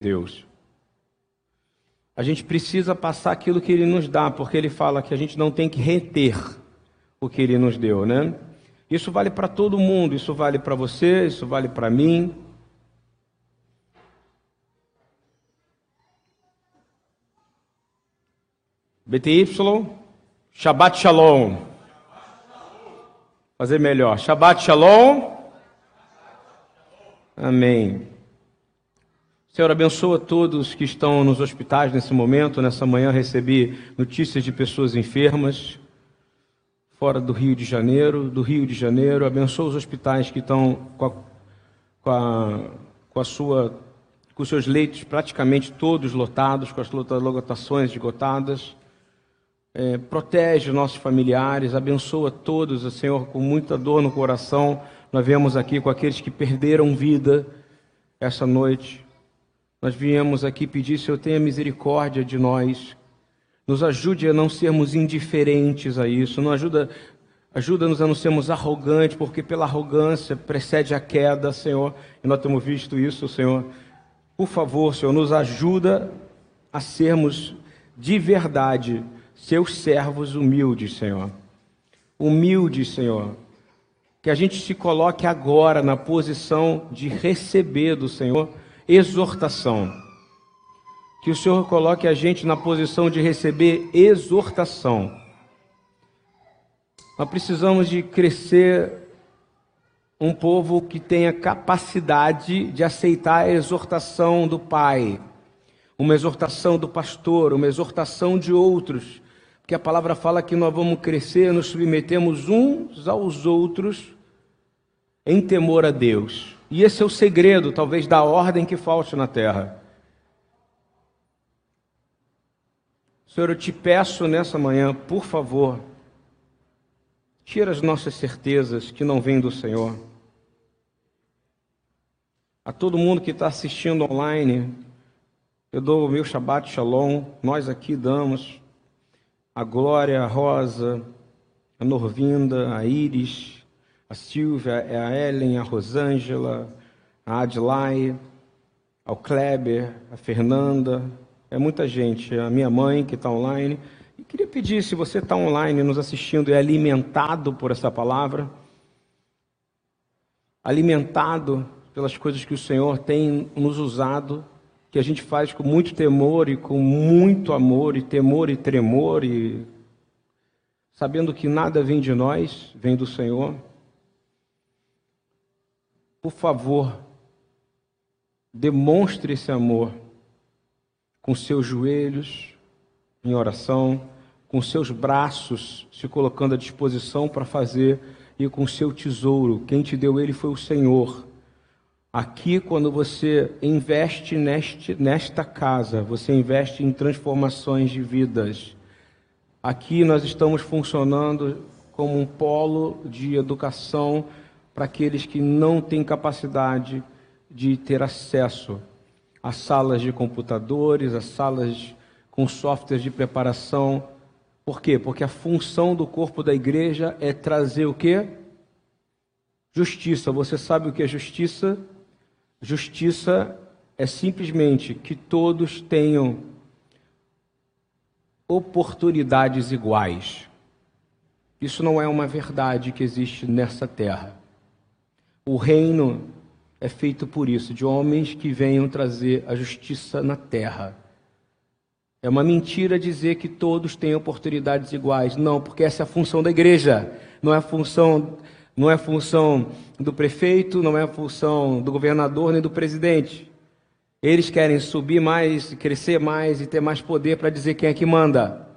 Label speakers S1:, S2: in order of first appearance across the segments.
S1: Deus. A gente precisa passar aquilo que Ele nos dá, porque Ele fala que a gente não tem que reter o que Ele nos deu, né? Isso vale para todo mundo, isso vale para você, isso vale para mim. BTY, Shabbat Shalom. Fazer melhor. Shabbat Shalom. Amém. Senhor, abençoa todos que estão nos hospitais nesse momento. Nessa manhã recebi notícias de pessoas enfermas fora do Rio de Janeiro, do Rio de Janeiro. Abençoa os hospitais que estão com a, com a, com a sua, com seus leitos praticamente todos lotados, com as lotações esgotadas. É, protege nossos familiares, abençoa todos, Senhor, com muita dor no coração. Nós viemos aqui com aqueles que perderam vida essa noite. Nós viemos aqui pedir, Senhor, tenha misericórdia de nós. Nos ajude a não sermos indiferentes a isso. Não ajuda, ajuda-nos a não sermos arrogantes, porque pela arrogância precede a queda, Senhor. E nós temos visto isso, Senhor. Por favor, Senhor, nos ajuda a sermos de verdade seus servos humildes, Senhor. Humildes, Senhor. Que a gente se coloque agora na posição de receber do Senhor exortação. Que o Senhor coloque a gente na posição de receber exortação. Nós precisamos de crescer um povo que tenha capacidade de aceitar a exortação do Pai, uma exortação do pastor, uma exortação de outros que a palavra fala que nós vamos crescer, nos submetemos uns aos outros em temor a Deus. E esse é o segredo, talvez, da ordem que falte na terra. Senhor, eu te peço nessa manhã, por favor, tira as nossas certezas que não vêm do Senhor. A todo mundo que está assistindo online, eu dou o meu Shabbat Shalom, nós aqui damos a Glória, a Rosa, a Norvinda, a Iris, a Silvia, a Ellen, a Rosângela, a Adlai, ao Kleber, a Fernanda, é muita gente, a minha mãe que está online. E queria pedir, se você está online nos assistindo e é alimentado por essa palavra, alimentado pelas coisas que o Senhor tem nos usado que a gente faz com muito temor e com muito amor, e temor e tremor, e sabendo que nada vem de nós, vem do Senhor. Por favor, demonstre esse amor com seus joelhos em oração, com seus braços se colocando à disposição para fazer e com seu tesouro. Quem te deu ele foi o Senhor Aqui, quando você investe neste, nesta casa, você investe em transformações de vidas. Aqui nós estamos funcionando como um polo de educação para aqueles que não têm capacidade de ter acesso a salas de computadores, a salas com softwares de preparação. Por quê? Porque a função do corpo da igreja é trazer o quê? Justiça. Você sabe o que é justiça? Justiça é simplesmente que todos tenham oportunidades iguais. Isso não é uma verdade que existe nessa terra. O reino é feito por isso, de homens que venham trazer a justiça na terra. É uma mentira dizer que todos têm oportunidades iguais. Não, porque essa é a função da igreja, não é a função não é função do prefeito, não é função do governador nem do presidente. Eles querem subir mais, crescer mais e ter mais poder para dizer quem é que manda.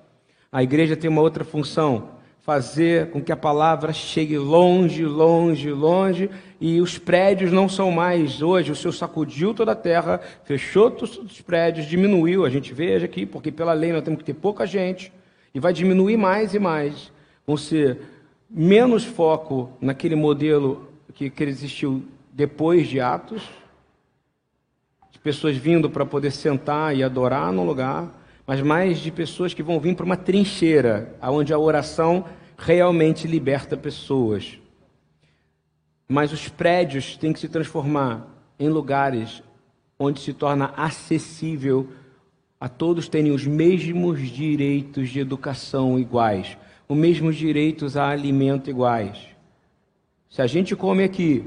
S1: A igreja tem uma outra função: fazer com que a palavra chegue longe, longe, longe, e os prédios não são mais hoje. O Senhor sacudiu toda a terra, fechou todos os prédios, diminuiu. A gente veja aqui, porque pela lei nós temos que ter pouca gente, e vai diminuir mais e mais. Vão ser menos foco naquele modelo que, que existiu depois de Atos, de pessoas vindo para poder sentar e adorar no lugar, mas mais de pessoas que vão vir para uma trincheira, onde a oração realmente liberta pessoas. Mas os prédios têm que se transformar em lugares onde se torna acessível a todos terem os mesmos direitos de educação iguais, os mesmos direitos a alimento iguais. Se a gente come aqui,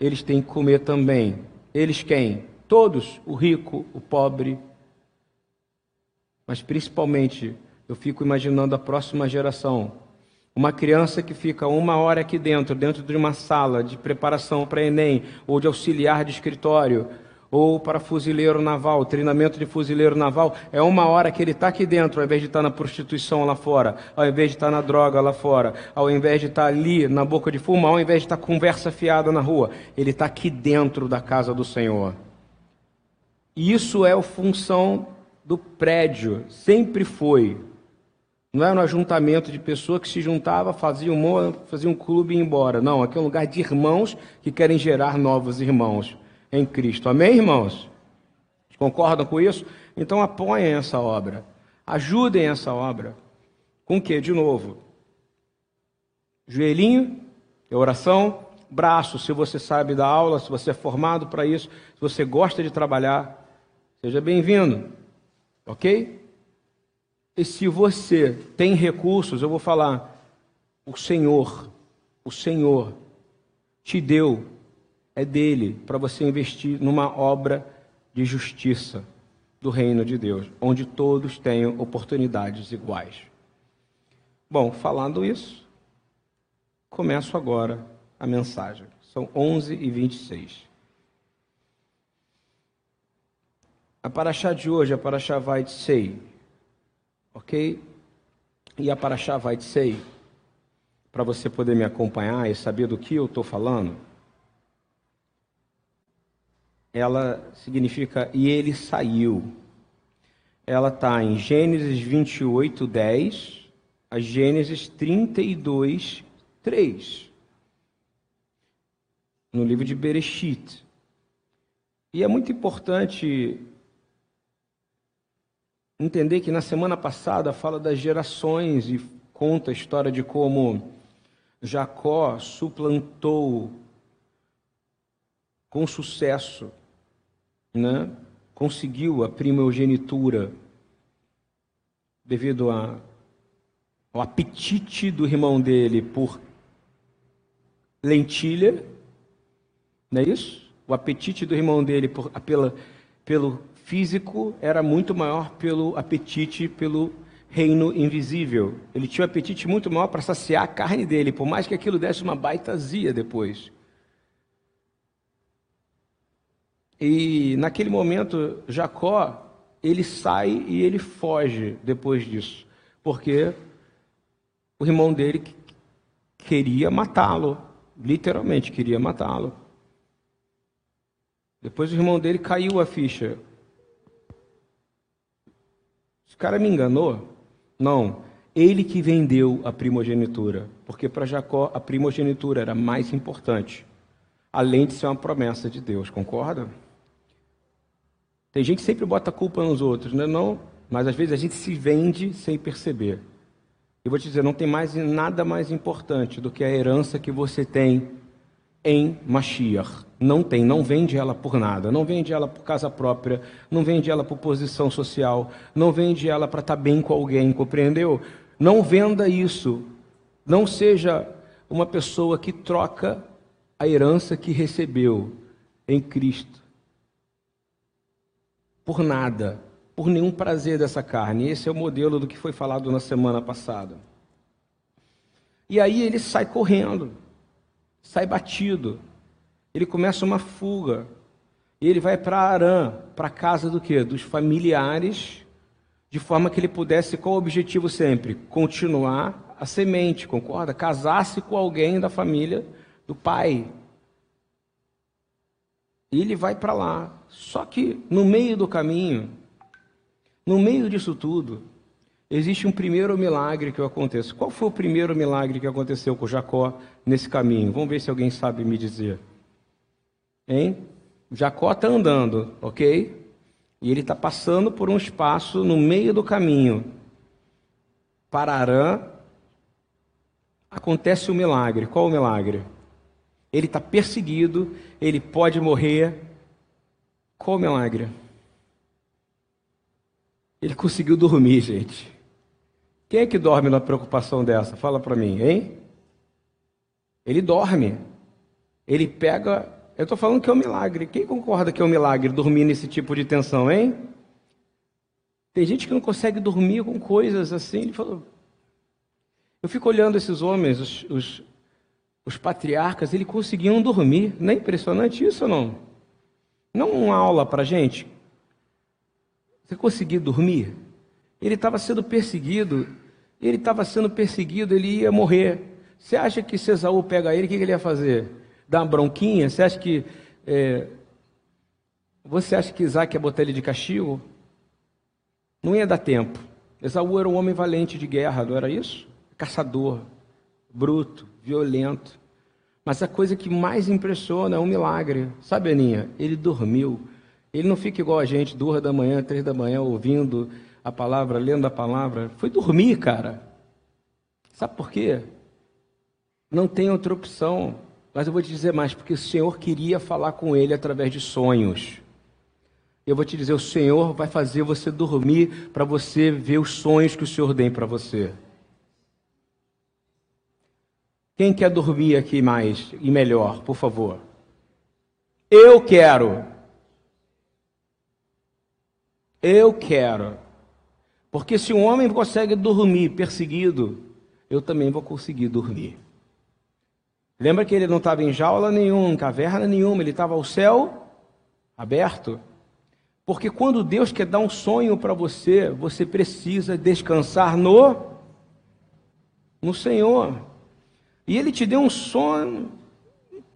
S1: eles têm que comer também. Eles quem? Todos, o rico, o pobre. Mas principalmente, eu fico imaginando a próxima geração. Uma criança que fica uma hora aqui dentro, dentro de uma sala de preparação para Enem, ou de auxiliar de escritório, ou para fuzileiro naval, treinamento de fuzileiro naval, é uma hora que ele está aqui dentro, ao invés de estar tá na prostituição lá fora, ao invés de estar tá na droga lá fora, ao invés de estar tá ali na boca de fumo, ao invés de estar conversa fiada na rua, ele está aqui dentro da casa do Senhor. Isso é a função do prédio, sempre foi. Não era um ajuntamento de pessoas que se juntavam, faziam um, faziam um clube e iam embora. Não, aqui é um lugar de irmãos que querem gerar novos irmãos em Cristo. Amém, irmãos? Concordam com isso? Então apoiem essa obra. Ajudem essa obra. Com o que? De novo. Joelhinho, é oração, braço, se você sabe da aula, se você é formado para isso, se você gosta de trabalhar, seja bem-vindo. Ok? E se você tem recursos, eu vou falar, o Senhor, o Senhor te deu é dele para você investir numa obra de justiça do reino de Deus, onde todos tenham oportunidades iguais. Bom, falando isso, começo agora a mensagem. São 11 e 26. A paraxá de hoje, a paraxá vai de sei, ok? E a paraxá vai de sei, para você poder me acompanhar e saber do que eu estou falando ela significa e ele saiu. Ela está em Gênesis 28, 10 a Gênesis 32, 3. No livro de Bereshit. E é muito importante entender que na semana passada fala das gerações e conta a história de como Jacó suplantou com sucesso né, conseguiu a primogenitura devido a, ao apetite do irmão dele por lentilha, não é isso? O apetite do irmão dele por, pela, pelo físico era muito maior pelo apetite pelo reino invisível. Ele tinha um apetite muito maior para saciar a carne dele, por mais que aquilo desse uma baita azia depois. E naquele momento, Jacó, ele sai e ele foge depois disso, porque o irmão dele queria matá-lo, literalmente queria matá-lo. Depois o irmão dele caiu a ficha. Cara me enganou? Não, ele que vendeu a primogenitura, porque para Jacó a primogenitura era mais importante, além de ser uma promessa de Deus, concorda? Tem gente que sempre bota a culpa nos outros, né? não, mas às vezes a gente se vende sem perceber. Eu vou te dizer, não tem mais nada mais importante do que a herança que você tem em Mashiach. Não tem, não vende ela por nada, não vende ela por casa própria, não vende ela por posição social, não vende ela para estar tá bem com alguém, compreendeu? Não venda isso. Não seja uma pessoa que troca a herança que recebeu em Cristo por nada, por nenhum prazer dessa carne. Esse é o modelo do que foi falado na semana passada. E aí ele sai correndo, sai batido. Ele começa uma fuga. E ele vai para Arã, para casa do quê? Dos familiares, de forma que ele pudesse, qual o objetivo sempre? Continuar a semente, concorda? Casar-se com alguém da família do pai, e ele vai para lá. Só que no meio do caminho, no meio disso tudo, existe um primeiro milagre que acontece. Qual foi o primeiro milagre que aconteceu com Jacó nesse caminho? Vamos ver se alguém sabe me dizer. Hein? Jacó está andando, ok? E ele está passando por um espaço no meio do caminho. Para Arã, acontece o um milagre. Qual o milagre? Ele está perseguido, ele pode morrer. Qual o milagre? Ele conseguiu dormir, gente. Quem é que dorme na preocupação dessa? Fala para mim, hein? Ele dorme. Ele pega. Eu estou falando que é um milagre. Quem concorda que é um milagre dormir nesse tipo de tensão, hein? Tem gente que não consegue dormir com coisas assim. Ele falou. Eu fico olhando esses homens, os, os, os patriarcas, eles conseguiam dormir. Não é impressionante isso ou não? Não uma aula para gente. Você conseguir dormir? Ele estava sendo perseguido, ele estava sendo perseguido, ele ia morrer. Você acha que se Esaú pega ele, o que ele ia fazer? Dar uma bronquinha? Você acha que. É... Você acha que Isaac ia botar ele de castigo? Não ia dar tempo. Esaú era um homem valente de guerra, não era isso? Caçador, bruto, violento. Mas a coisa que mais impressiona é um milagre. Sabe, Aninha? Ele dormiu. Ele não fica igual a gente, duas da manhã, três da manhã, ouvindo a palavra, lendo a palavra. Foi dormir, cara. Sabe por quê? Não tem outra opção. Mas eu vou te dizer mais, porque o Senhor queria falar com ele através de sonhos. Eu vou te dizer, o Senhor vai fazer você dormir para você ver os sonhos que o Senhor tem para você. Quem quer dormir aqui mais e melhor, por favor? Eu quero. Eu quero. Porque se um homem consegue dormir perseguido, eu também vou conseguir dormir. Lembra que ele não estava em jaula nenhuma, em caverna nenhuma, ele estava ao céu aberto. Porque quando Deus quer dar um sonho para você, você precisa descansar no no Senhor. E ele te deu um sonho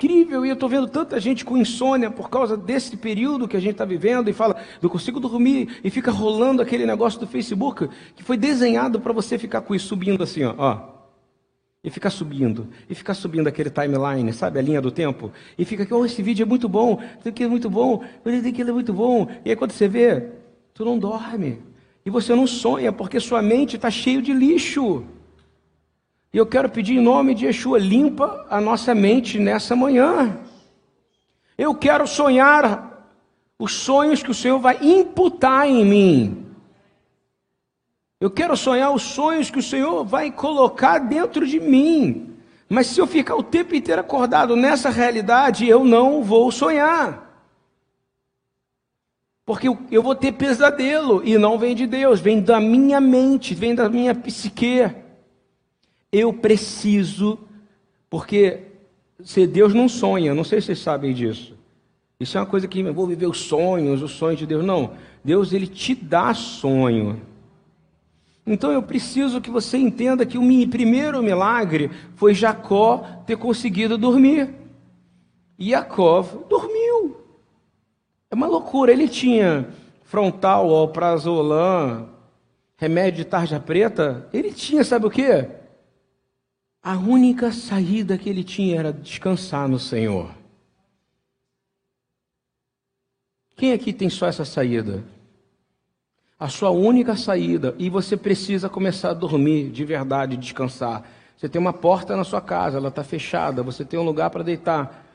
S1: incrível, e eu estou vendo tanta gente com insônia por causa desse período que a gente está vivendo, e fala, não consigo dormir, e fica rolando aquele negócio do Facebook, que foi desenhado para você ficar com isso subindo assim, ó, ó. E ficar subindo, e ficar subindo aquele timeline, sabe, a linha do tempo, e fica aqui, oh, esse vídeo é muito bom, isso aqui é muito bom, isso aqui é muito bom, e aí quando você vê, tu não dorme, e você não sonha, porque sua mente está cheio de lixo. E eu quero pedir em nome de Yeshua, limpa a nossa mente nessa manhã. Eu quero sonhar os sonhos que o Senhor vai imputar em mim. Eu quero sonhar os sonhos que o Senhor vai colocar dentro de mim. Mas se eu ficar o tempo inteiro acordado nessa realidade, eu não vou sonhar. Porque eu vou ter pesadelo e não vem de Deus, vem da minha mente, vem da minha psique. Eu preciso, porque se Deus não sonha, não sei se vocês sabem disso. Isso é uma coisa que eu vou viver os sonhos, os sonhos de Deus. Não, Deus ele te dá sonho. Então eu preciso que você entenda que o primeiro milagre foi Jacó ter conseguido dormir. E Jacó dormiu. É uma loucura. Ele tinha frontal, alprazolam, remédio de tarja preta. Ele tinha, sabe o que? A única saída que ele tinha era descansar no Senhor. Quem aqui tem só essa saída? A sua única saída, e você precisa começar a dormir de verdade, descansar. Você tem uma porta na sua casa, ela está fechada, você tem um lugar para deitar.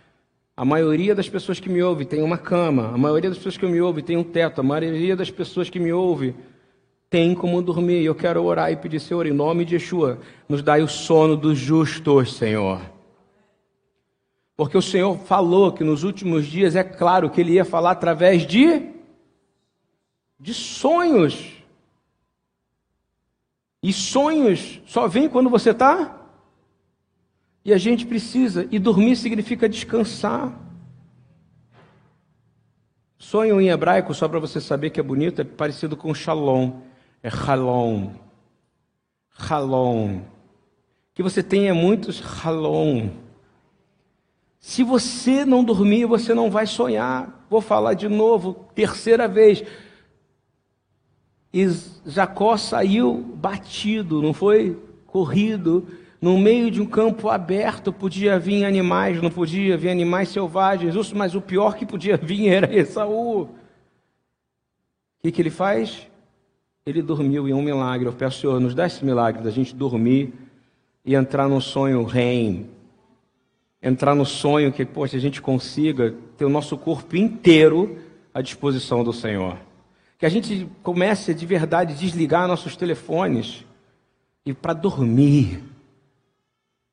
S1: A maioria das pessoas que me ouvem tem uma cama, a maioria das pessoas que me ouvem tem um teto, a maioria das pessoas que me ouvem tem como dormir. Eu quero orar e pedir, Senhor, em nome de Yeshua, nos dai o sono dos justos, Senhor. Porque o Senhor falou que nos últimos dias, é claro que Ele ia falar através de, de sonhos. E sonhos só vêm quando você está. E a gente precisa. E dormir significa descansar. Sonho em hebraico, só para você saber que é bonito, é parecido com shalom é halom. Halom. Que você tenha muitos halom. Se você não dormir, você não vai sonhar. Vou falar de novo, terceira vez. E Jacó saiu batido, não foi corrido, no meio de um campo aberto, podia vir animais, não podia vir animais selvagens, mas o pior que podia vir era Esaú. O que, que ele faz? Ele dormiu em um milagre. Eu peço, Senhor, nos dá esse milagre da gente dormir e entrar no sonho REM. Entrar no sonho que, poxa, a gente consiga ter o nosso corpo inteiro à disposição do Senhor. Que a gente comece de verdade desligar nossos telefones e para dormir.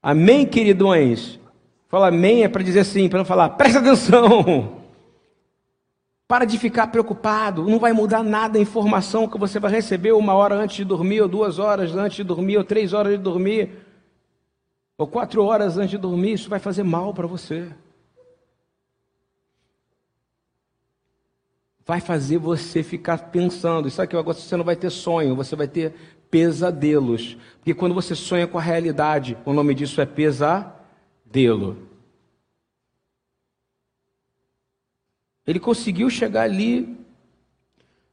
S1: Amém, queridões? Fala amém é para dizer assim, para não falar, presta atenção. Para de ficar preocupado, não vai mudar nada a informação que você vai receber uma hora antes de dormir, ou duas horas antes de dormir, ou três horas de dormir, ou quatro horas antes de dormir, isso vai fazer mal para você. Vai fazer você ficar pensando. Isso aqui agora você não vai ter sonho, você vai ter pesadelos. Porque quando você sonha com a realidade, o nome disso é pesadelo. Ele conseguiu chegar ali.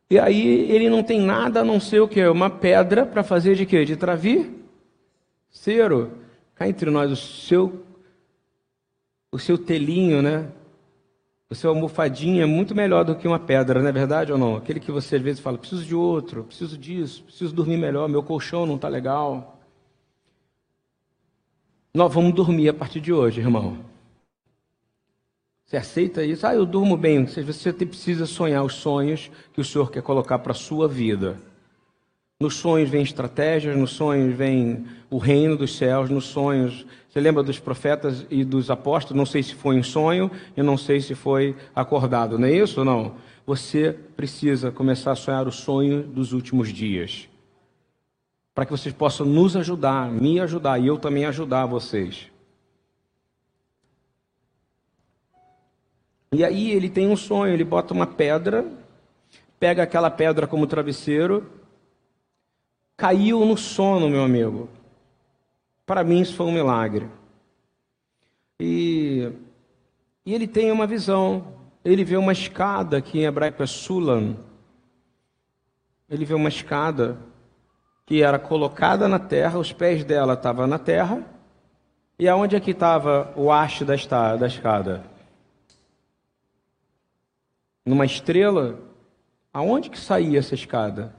S1: E aí ele não tem nada a não ser o que? Uma pedra para fazer de quê? De travesseiro. Cá entre nós, o seu, o seu telinho, né? O seu almofadinho é muito melhor do que uma pedra, não é verdade ou não? Aquele que você às vezes fala, preciso de outro, preciso disso, preciso dormir melhor, meu colchão não está legal. Nós vamos dormir a partir de hoje, irmão. Você aceita isso? Ah, eu durmo bem. Você precisa sonhar os sonhos que o Senhor quer colocar para a sua vida. Nos sonhos vem estratégias, nos sonhos vem o reino dos céus, nos sonhos. Você lembra dos profetas e dos apóstolos? Não sei se foi em sonho, eu não sei se foi acordado, não é isso ou não? Você precisa começar a sonhar o sonho dos últimos dias. Para que vocês possam nos ajudar, me ajudar e eu também ajudar vocês. E aí ele tem um sonho, ele bota uma pedra, pega aquela pedra como travesseiro, caiu no sono, meu amigo. Para mim isso foi um milagre. E, e ele tem uma visão. Ele vê uma escada, que em hebraico é Sulam. Ele vê uma escada que era colocada na terra, os pés dela estavam na terra. E aonde é que estava o haste da escada? Numa estrela, aonde que saía essa escada?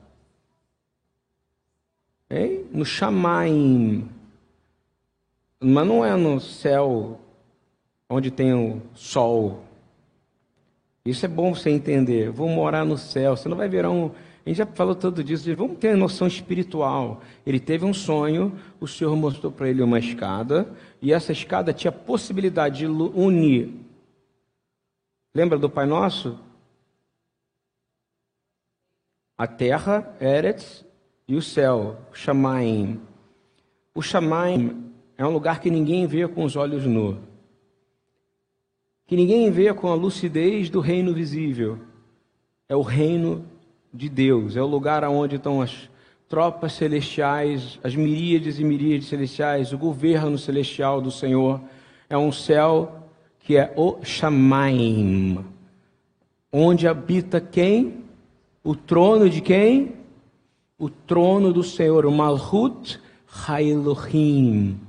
S1: Hein? No Shamaim. Mas não é no céu onde tem o sol. Isso é bom você entender. Vou morar no céu. Você não vai virar um. A gente já falou tudo disso. Vamos ter noção espiritual. Ele teve um sonho, o Senhor mostrou para ele uma escada, e essa escada tinha possibilidade de unir. Lembra do Pai Nosso? A terra, Eretz, e o céu, Shamaim. O Shamaim é um lugar que ninguém vê com os olhos nus, que ninguém vê com a lucidez do reino visível. É o reino de Deus, é o lugar onde estão as tropas celestiais, as miríades e miríades celestiais, o governo celestial do Senhor. É um céu que é o Shamaim, onde habita quem? O trono de quem? O trono do Senhor, o Malhut Hailohim.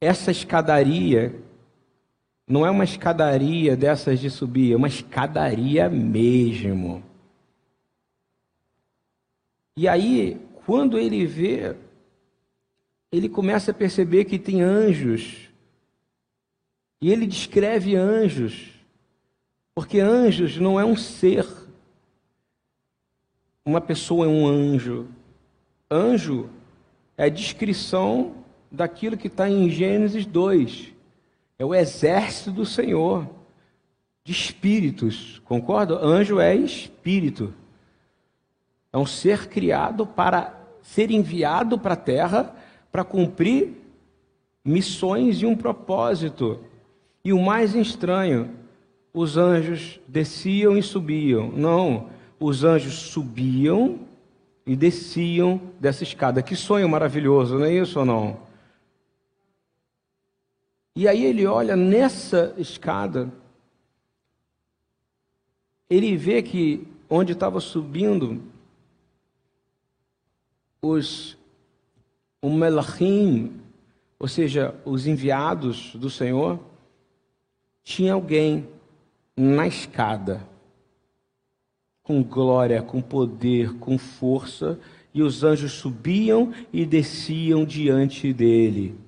S1: Essa escadaria não é uma escadaria dessas de subir, é uma escadaria mesmo. E aí, quando ele vê, ele começa a perceber que tem anjos. E ele descreve anjos, porque anjos não é um ser uma pessoa é um anjo. Anjo é a descrição daquilo que está em Gênesis 2. É o exército do Senhor, de espíritos. Concorda? Anjo é espírito. É um ser criado para ser enviado para a terra para cumprir missões e um propósito. E o mais estranho, os anjos desciam e subiam. Não, os anjos subiam e desciam dessa escada. Que sonho maravilhoso, não é isso ou não? E aí ele olha nessa escada, ele vê que onde estava subindo os o Melachim, ou seja, os enviados do Senhor, tinha alguém na escada com glória, com poder, com força, e os anjos subiam e desciam diante dele.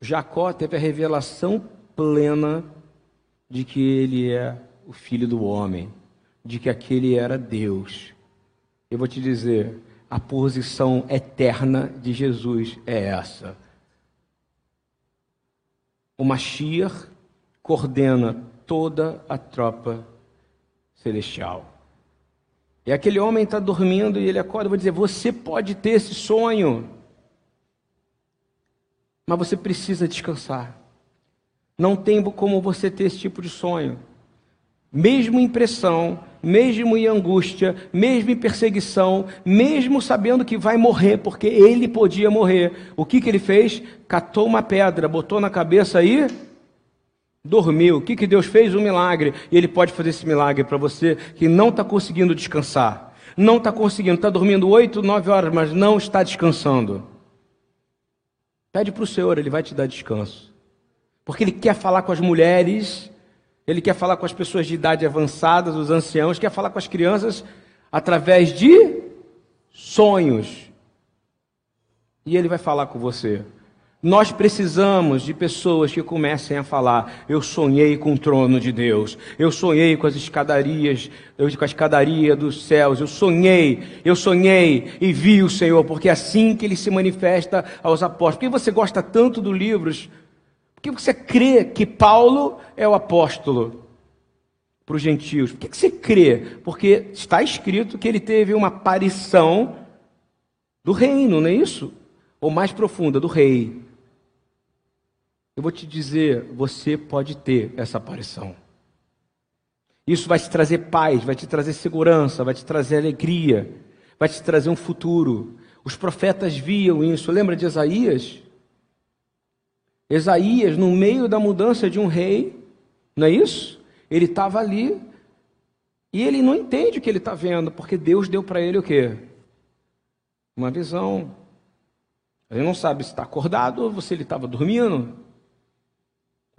S1: Jacó teve a revelação plena de que ele é o filho do homem, de que aquele era Deus. Eu vou te dizer, a posição eterna de Jesus é essa. O Mashiach coordena toda a tropa celestial. E aquele homem está dormindo e ele acorda vai dizer: Você pode ter esse sonho, mas você precisa descansar. Não tem como você ter esse tipo de sonho. Mesmo em pressão, mesmo em angústia, mesmo em perseguição, mesmo sabendo que vai morrer, porque ele podia morrer. O que, que ele fez? Catou uma pedra, botou na cabeça e dormiu. O que, que Deus fez? Um milagre. E Ele pode fazer esse milagre para você que não está conseguindo descansar. Não está conseguindo, está dormindo oito, nove horas, mas não está descansando. Pede para o Senhor, Ele vai te dar descanso. Porque Ele quer falar com as mulheres, Ele quer falar com as pessoas de idade avançada, os anciãos, quer falar com as crianças através de sonhos. E Ele vai falar com você. Nós precisamos de pessoas que comecem a falar: Eu sonhei com o trono de Deus, eu sonhei com as escadarias, com a escadaria dos céus, eu sonhei, eu sonhei e vi o Senhor, porque é assim que ele se manifesta aos apóstolos. Por que você gosta tanto dos livros? Por que você crê que Paulo é o apóstolo para os gentios? Por que você crê? Porque está escrito que ele teve uma aparição do reino, não é isso? Ou mais profunda, do rei. Eu vou te dizer, você pode ter essa aparição. Isso vai te trazer paz, vai te trazer segurança, vai te trazer alegria, vai te trazer um futuro. Os profetas viam isso. Lembra de Isaías? Isaías, no meio da mudança de um rei, não é isso? Ele estava ali e ele não entende o que ele está vendo, porque Deus deu para ele o quê? Uma visão. Ele não sabe se está acordado ou se ele estava dormindo.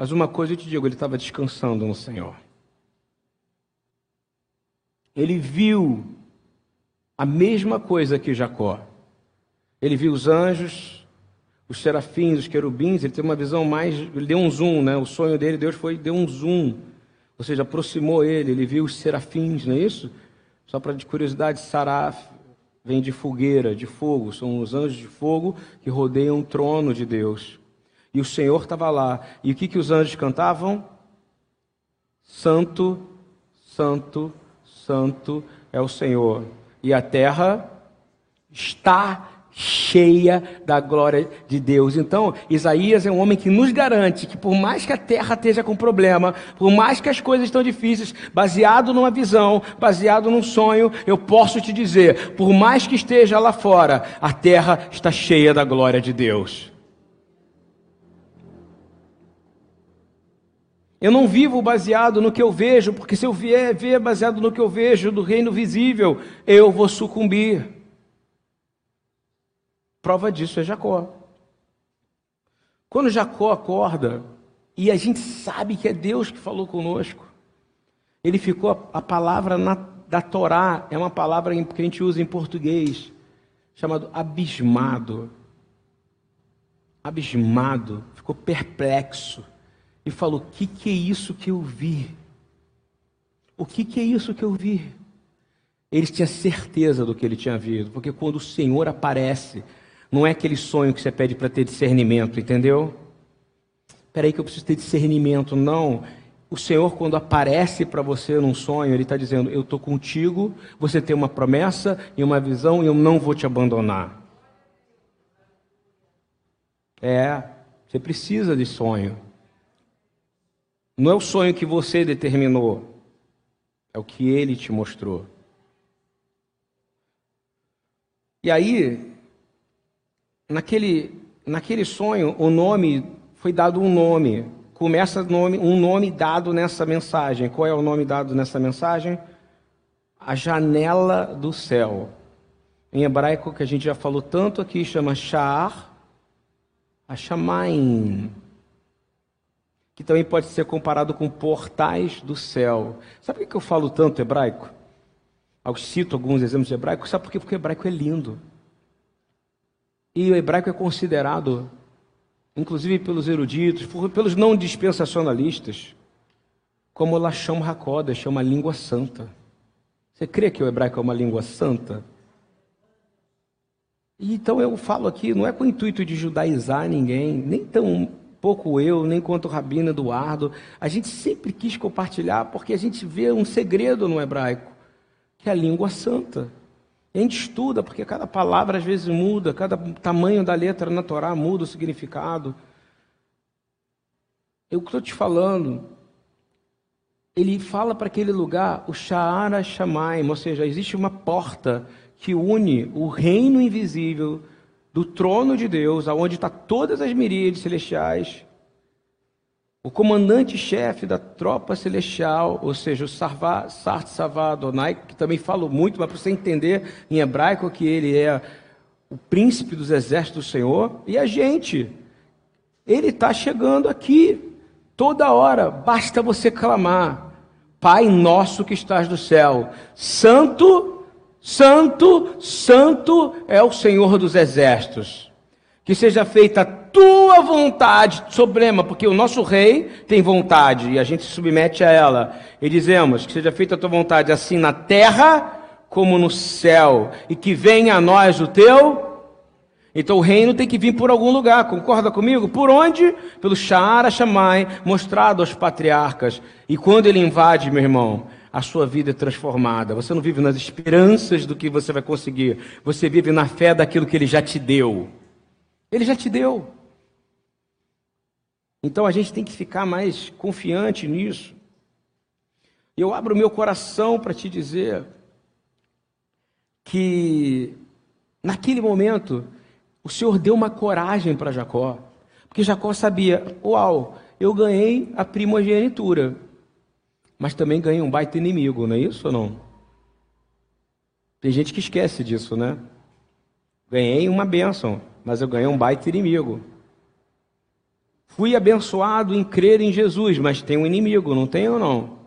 S1: Mas uma coisa eu te digo, ele estava descansando no Senhor. Ele viu a mesma coisa que Jacó. Ele viu os anjos, os serafins, os querubins, ele teve uma visão mais, ele deu um zoom, né? O sonho dele, Deus foi, deu um zoom. Ou seja, aproximou ele, ele viu os serafins, não é isso? Só para de curiosidade, saraf vem de fogueira, de fogo, são os anjos de fogo que rodeiam o trono de Deus. E o Senhor estava lá. E o que, que os anjos cantavam? Santo, Santo, Santo é o Senhor. E a terra está cheia da glória de Deus. Então, Isaías é um homem que nos garante que por mais que a terra esteja com problema, por mais que as coisas estão difíceis, baseado numa visão, baseado num sonho, eu posso te dizer, por mais que esteja lá fora, a terra está cheia da glória de Deus. Eu não vivo baseado no que eu vejo, porque se eu vier ver baseado no que eu vejo do reino visível, eu vou sucumbir. Prova disso é Jacó. Quando Jacó acorda, e a gente sabe que é Deus que falou conosco, ele ficou, a, a palavra na, da Torá é uma palavra que a gente usa em português, chamado abismado. Abismado, ficou perplexo e falou: O que, que é isso que eu vi? O que, que é isso que eu vi? Ele tinha certeza do que ele tinha visto, porque quando o Senhor aparece, não é aquele sonho que você pede para ter discernimento, entendeu? Espera aí que eu preciso ter discernimento. Não. O Senhor, quando aparece para você num sonho, Ele está dizendo: Eu estou contigo, você tem uma promessa e uma visão e eu não vou te abandonar. É, você precisa de sonho. Não é o sonho que você determinou, é o que ele te mostrou. E aí, naquele, naquele sonho, o nome foi dado um nome. Começa nome, um nome dado nessa mensagem. Qual é o nome dado nessa mensagem? A janela do céu. Em hebraico, que a gente já falou tanto aqui, chama Sha'ar, a Shamaim que também pode ser comparado com portais do céu. Sabe por que eu falo tanto hebraico? Eu cito alguns exemplos de hebraico, sabe por quê? Porque o hebraico é lindo. E o hebraico é considerado, inclusive pelos eruditos, pelos não dispensacionalistas, como Lashon Hakodesh, chama língua santa. Você crê que o hebraico é uma língua santa? Então eu falo aqui, não é com o intuito de judaizar ninguém, nem tão pouco eu, nem quanto o Rabino Eduardo. A gente sempre quis compartilhar porque a gente vê um segredo no hebraico, que é a língua santa. a gente estuda porque cada palavra às vezes muda, cada tamanho da letra na Torá muda o significado. Eu estou te falando, ele fala para aquele lugar o Sha'ara Shamaim, ou seja, existe uma porta que une o reino invisível do trono de Deus, aonde está todas as miríades celestiais, o comandante-chefe da tropa celestial, ou seja, o Sarva, Sart Adonai, que também falo muito, mas para você entender em hebraico que ele é o príncipe dos exércitos do Senhor, e a gente, ele está chegando aqui, toda hora, basta você clamar, Pai nosso que estás no céu, santo Santo, santo é o Senhor dos exércitos. Que seja feita a tua vontade suprema, porque o nosso rei tem vontade e a gente se submete a ela. E dizemos que seja feita a tua vontade assim na terra como no céu, e que venha a nós o teu. Então o reino tem que vir por algum lugar, concorda comigo? Por onde? Pelo Shara Shamai, mostrado aos patriarcas. E quando ele invade, meu irmão, a sua vida é transformada. Você não vive nas esperanças do que você vai conseguir. Você vive na fé daquilo que ele já te deu. Ele já te deu. Então a gente tem que ficar mais confiante nisso. Eu abro meu coração para te dizer que naquele momento o Senhor deu uma coragem para Jacó, porque Jacó sabia: uau, eu ganhei a primogenitura mas também ganha um baita inimigo, não é isso ou não? Tem gente que esquece disso, né? Ganhei uma bênção, mas eu ganhei um baita inimigo. Fui abençoado em crer em Jesus, mas tem um inimigo, não tem ou não?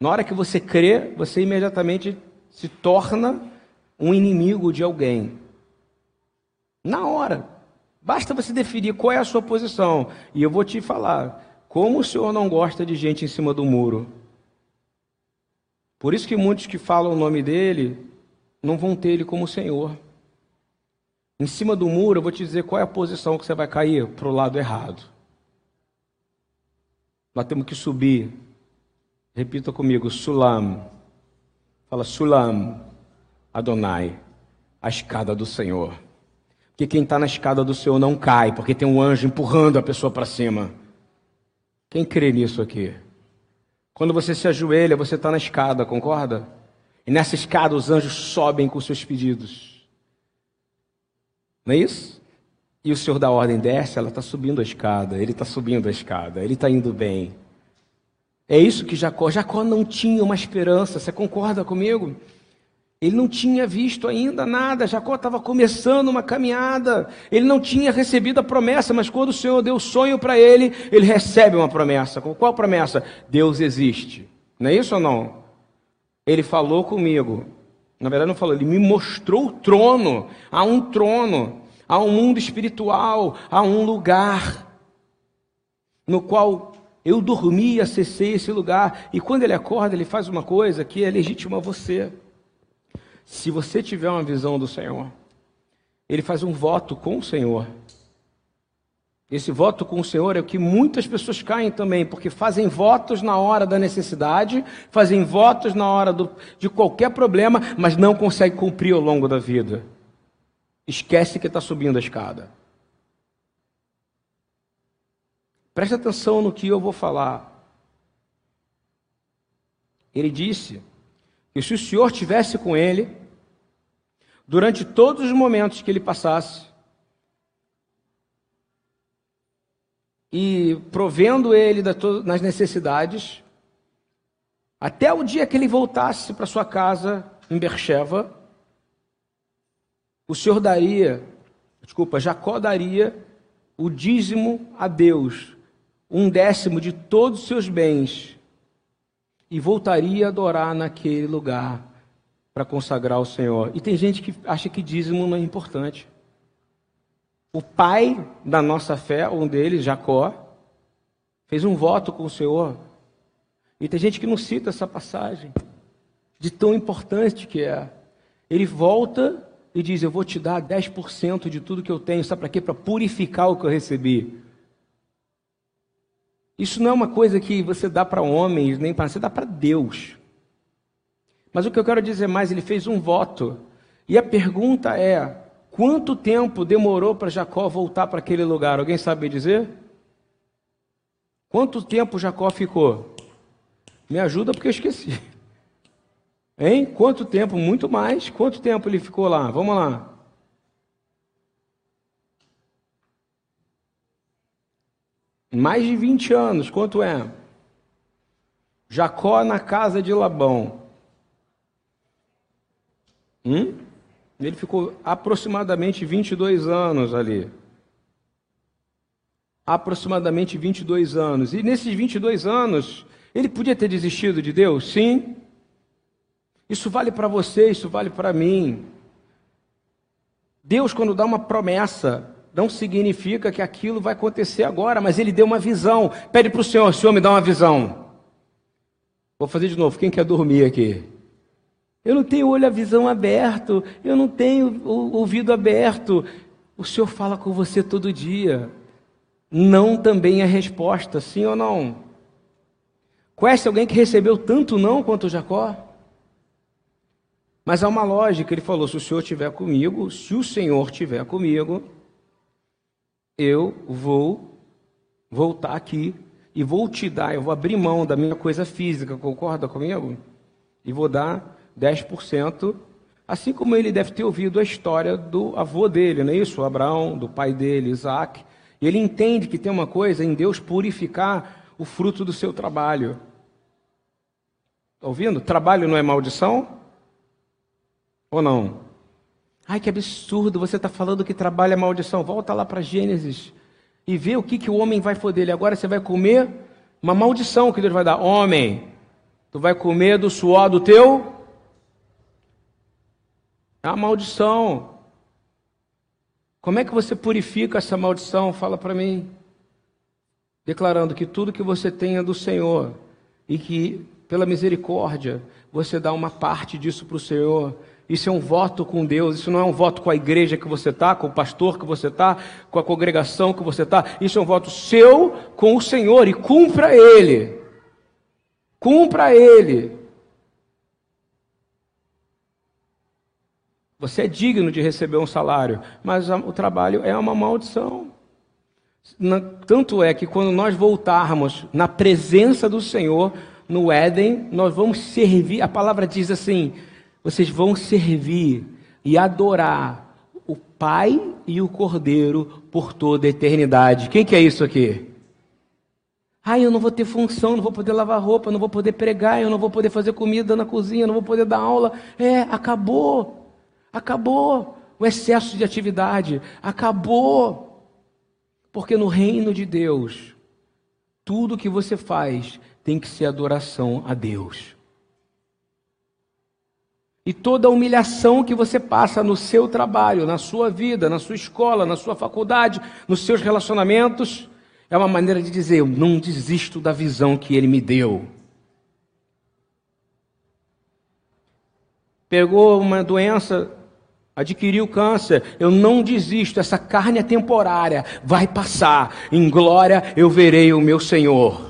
S1: Na hora que você crê, você imediatamente se torna um inimigo de alguém. Na hora. Basta você definir qual é a sua posição. E eu vou te falar: como o senhor não gosta de gente em cima do muro? Por isso que muitos que falam o nome dele não vão ter ele como Senhor. Em cima do muro, eu vou te dizer qual é a posição que você vai cair para o lado errado. Nós temos que subir. Repita comigo, Sulam. Fala, Sulam, Adonai, a escada do Senhor. Porque quem está na escada do Senhor não cai, porque tem um anjo empurrando a pessoa para cima. Quem crê nisso aqui? Quando você se ajoelha, você está na escada, concorda? E nessa escada os anjos sobem com seus pedidos. Não é isso? E o Senhor da ordem desce, ela está subindo a escada, ele está subindo a escada, ele está indo bem. É isso que Jacó. Jacó não tinha uma esperança, você concorda comigo? Ele não tinha visto ainda nada, Jacó estava começando uma caminhada, ele não tinha recebido a promessa, mas quando o Senhor deu sonho para ele, ele recebe uma promessa. Qual promessa? Deus existe. Não é isso ou não? Ele falou comigo. Na verdade, não falou, ele me mostrou o trono. Há um trono, há um mundo espiritual, há um lugar no qual eu dormi acessei esse lugar. E quando ele acorda, ele faz uma coisa que é legítima a você. Se você tiver uma visão do Senhor, ele faz um voto com o Senhor. Esse voto com o Senhor é o que muitas pessoas caem também, porque fazem votos na hora da necessidade, fazem votos na hora do, de qualquer problema, mas não conseguem cumprir ao longo da vida. Esquece que está subindo a escada. Preste atenção no que eu vou falar. Ele disse que se o Senhor tivesse com ele, durante todos os momentos que ele passasse, e provendo ele nas necessidades, até o dia que ele voltasse para sua casa em Bercheva, o Senhor daria, desculpa, Jacó daria o dízimo a Deus, um décimo de todos os seus bens, e voltaria a adorar naquele lugar para consagrar ao Senhor. E tem gente que acha que dízimo não é importante. O pai da nossa fé, um deles, Jacó, fez um voto com o Senhor. E tem gente que não cita essa passagem, de tão importante que é. Ele volta e diz: Eu vou te dar 10% de tudo que eu tenho. Sabe para quê? Para purificar o que eu recebi. Isso não é uma coisa que você dá para homens, nem para. Você dá para Deus. Mas o que eu quero dizer mais, ele fez um voto. E a pergunta é: quanto tempo demorou para Jacó voltar para aquele lugar? Alguém sabe dizer? Quanto tempo Jacó ficou? Me ajuda porque eu esqueci. Hein? Quanto tempo? Muito mais. Quanto tempo ele ficou lá? Vamos lá. Mais de 20 anos. Quanto é? Jacó na casa de Labão. Hum? Ele ficou aproximadamente 22 anos ali. Aproximadamente 22 anos. E nesses 22 anos, ele podia ter desistido de Deus? Sim. Isso vale para você, isso vale para mim. Deus, quando dá uma promessa, não significa que aquilo vai acontecer agora, mas Ele deu uma visão. Pede para o Senhor, Senhor, me dá uma visão. Vou fazer de novo, quem quer dormir aqui? Eu não tenho olho, a visão aberto, eu não tenho o ouvido aberto. O Senhor fala com você todo dia. Não também é resposta, sim ou não? Conhece alguém que recebeu tanto não quanto Jacó? Mas há uma lógica, ele falou: se o Senhor estiver comigo, se o Senhor estiver comigo, eu vou voltar aqui e vou te dar, eu vou abrir mão da minha coisa física, concorda comigo? E vou dar 10%, assim como ele deve ter ouvido a história do avô dele, não é isso? Abraão, do pai dele, Isaac. E ele entende que tem uma coisa em Deus purificar o fruto do seu trabalho. Está ouvindo? Trabalho não é maldição? Ou não? Ai, que absurdo, você está falando que trabalha maldição. Volta lá para Gênesis e vê o que, que o homem vai foder dele. Agora você vai comer uma maldição que Deus vai dar. Homem, tu vai comer do suor do teu. É uma maldição. Como é que você purifica essa maldição? Fala para mim. Declarando que tudo que você tem é do Senhor e que, pela misericórdia, você dá uma parte disso para o Senhor isso é um voto com Deus, isso não é um voto com a igreja que você está, com o pastor que você está, com a congregação que você está. Isso é um voto seu com o Senhor e cumpra ele. Cumpra ele. Você é digno de receber um salário, mas o trabalho é uma maldição. Tanto é que quando nós voltarmos na presença do Senhor, no Éden, nós vamos servir. A palavra diz assim: vocês vão servir e adorar o Pai e o Cordeiro por toda a eternidade. Quem que é isso aqui? Ah, eu não vou ter função, não vou poder lavar roupa, não vou poder pregar, eu não vou poder fazer comida na cozinha, não vou poder dar aula. É, acabou. Acabou o excesso de atividade. Acabou. Porque no reino de Deus, tudo que você faz tem que ser adoração a Deus. E toda a humilhação que você passa no seu trabalho, na sua vida, na sua escola, na sua faculdade, nos seus relacionamentos, é uma maneira de dizer: eu não desisto da visão que ele me deu. Pegou uma doença, adquiriu câncer, eu não desisto, essa carne é temporária, vai passar, em glória eu verei o meu Senhor.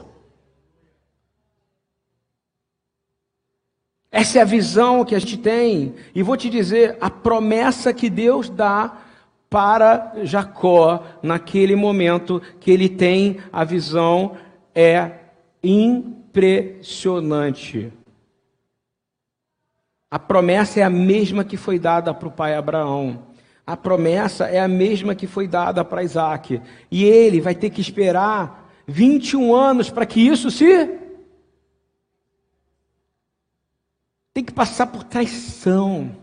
S1: Essa é a visão que a gente tem. E vou te dizer, a promessa que Deus dá para Jacó naquele momento que ele tem a visão é impressionante. A promessa é a mesma que foi dada para o pai Abraão. A promessa é a mesma que foi dada para Isaac. E ele vai ter que esperar 21 anos para que isso se tem que passar por traição.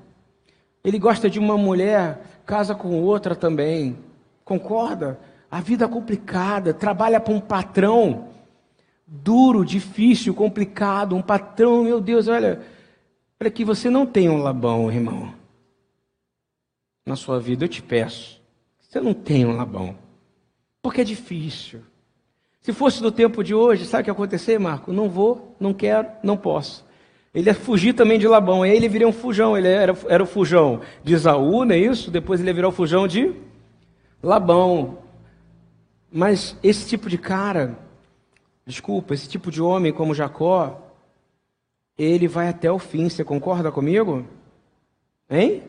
S1: Ele gosta de uma mulher, casa com outra também. Concorda? A vida é complicada, trabalha para um patrão duro, difícil, complicado, um patrão, meu Deus, olha, para que você não tenha um Labão, irmão. Na sua vida, eu te peço, você não tenha um Labão. Porque é difícil. Se fosse do tempo de hoje, sabe o que ia acontecer, Marco? Não vou, não quero, não posso. Ele ia fugir também de Labão, aí ele viria um fujão, ele era, era o fujão de Isaú, não é isso? Depois ele ia virar o fujão de Labão. Mas esse tipo de cara, desculpa, esse tipo de homem como Jacó, ele vai até o fim, você concorda comigo? Hein?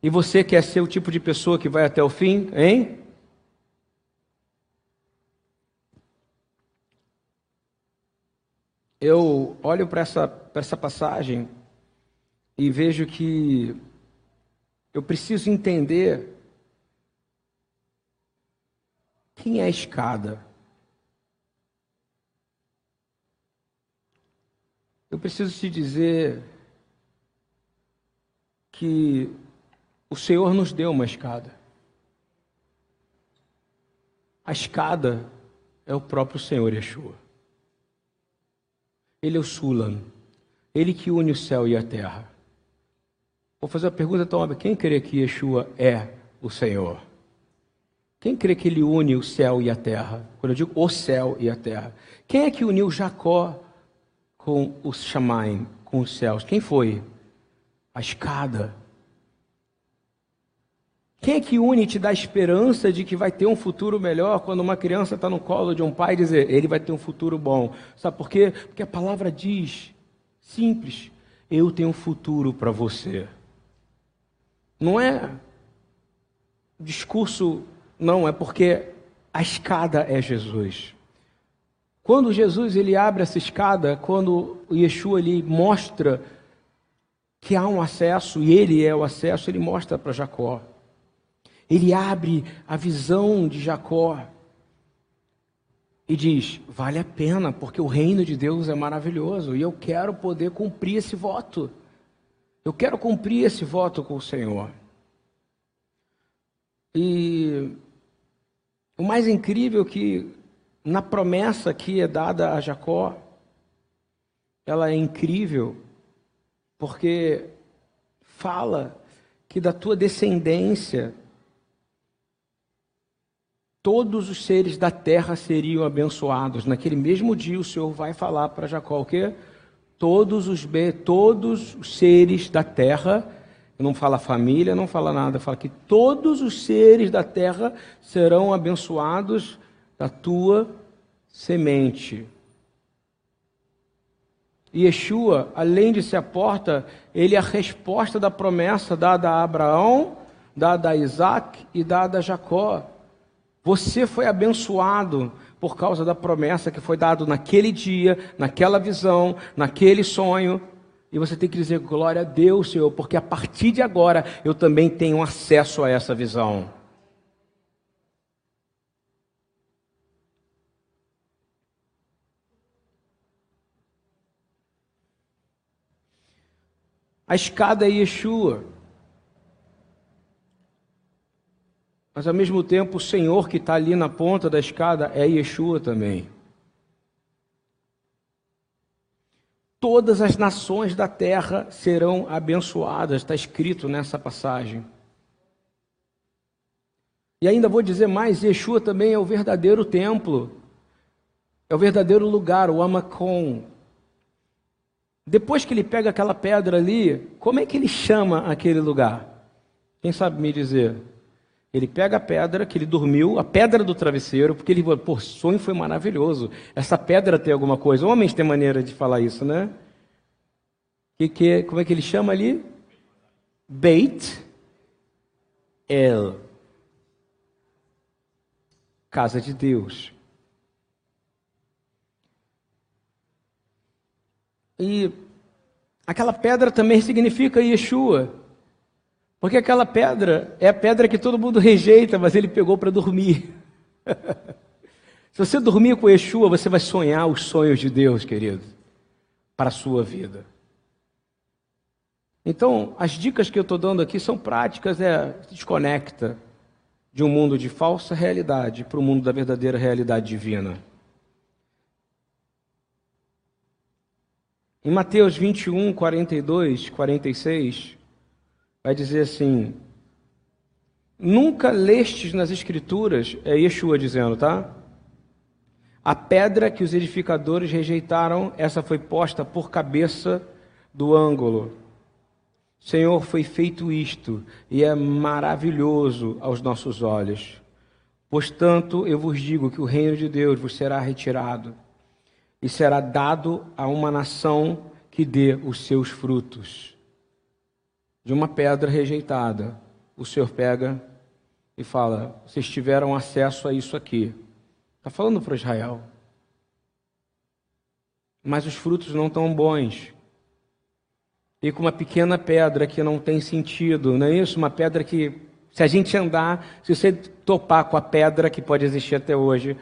S1: E você quer ser o tipo de pessoa que vai até o fim, hein? Eu olho para essa, essa passagem e vejo que eu preciso entender quem é a escada. Eu preciso te dizer que o Senhor nos deu uma escada. A escada é o próprio Senhor Yeshua. Ele é o Sulam. Ele que une o céu e a terra. Vou fazer uma pergunta tão óbvia. Quem crê que Yeshua é o Senhor? Quem crê que ele une o céu e a terra? Quando eu digo o céu e a terra. Quem é que uniu Jacó com os Shamaim, com os céus? Quem foi? A escada. Quem é que une e te dá esperança de que vai ter um futuro melhor quando uma criança está no colo de um pai e dizer, ele vai ter um futuro bom? Sabe por quê? Porque a palavra diz, simples, eu tenho um futuro para você. Não é discurso, não, é porque a escada é Jesus. Quando Jesus ele abre essa escada, quando Yeshua ele mostra que há um acesso e ele é o acesso, ele mostra para Jacó. Ele abre a visão de Jacó e diz: vale a pena, porque o reino de Deus é maravilhoso e eu quero poder cumprir esse voto. Eu quero cumprir esse voto com o Senhor. E o mais incrível é que na promessa que é dada a Jacó, ela é incrível, porque fala que da tua descendência todos os seres da terra seriam abençoados. Naquele mesmo dia o Senhor vai falar para Jacó o quê? Todos os, todos os seres da terra, não fala família, não fala nada, fala que todos os seres da terra serão abençoados da tua semente. E Yeshua, além de ser a porta, ele é a resposta da promessa dada a Abraão, dada a Isaac e dada a Jacó. Você foi abençoado por causa da promessa que foi dada naquele dia, naquela visão, naquele sonho. E você tem que dizer glória a Deus, Senhor, porque a partir de agora eu também tenho acesso a essa visão. A escada é Yeshua. Mas ao mesmo tempo, o Senhor que está ali na ponta da escada é Yeshua também. Todas as nações da terra serão abençoadas, está escrito nessa passagem. E ainda vou dizer mais: Yeshua também é o verdadeiro templo, é o verdadeiro lugar, o Amacon. Depois que ele pega aquela pedra ali, como é que ele chama aquele lugar? Quem sabe me dizer? Ele pega a pedra que ele dormiu, a pedra do travesseiro, porque ele, pô, sonho foi maravilhoso. Essa pedra tem alguma coisa. Homens têm maneira de falar isso, né? Que, que, como é que ele chama ali? Beit El. Casa de Deus. E aquela pedra também significa Yeshua. Porque aquela pedra é a pedra que todo mundo rejeita, mas ele pegou para dormir. Se você dormir com Yeshua, você vai sonhar os sonhos de Deus, querido, para a sua vida. Então, as dicas que eu estou dando aqui são práticas, é desconecta de um mundo de falsa realidade para o mundo da verdadeira realidade divina. Em Mateus 21, 42, 46, vai dizer assim: Nunca lestes nas Escrituras, é Yeshua dizendo, tá? A pedra que os edificadores rejeitaram, essa foi posta por cabeça do ângulo. Senhor, foi feito isto, e é maravilhoso aos nossos olhos. Pois tanto eu vos digo que o reino de Deus vos será retirado, e será dado a uma nação que dê os seus frutos. De uma pedra rejeitada, o Senhor pega e fala: Vocês tiveram acesso a isso aqui. Está falando para Israel. Mas os frutos não estão bons. E com uma pequena pedra que não tem sentido, não é isso? Uma pedra que, se a gente andar, se você topar com a pedra que pode existir até hoje,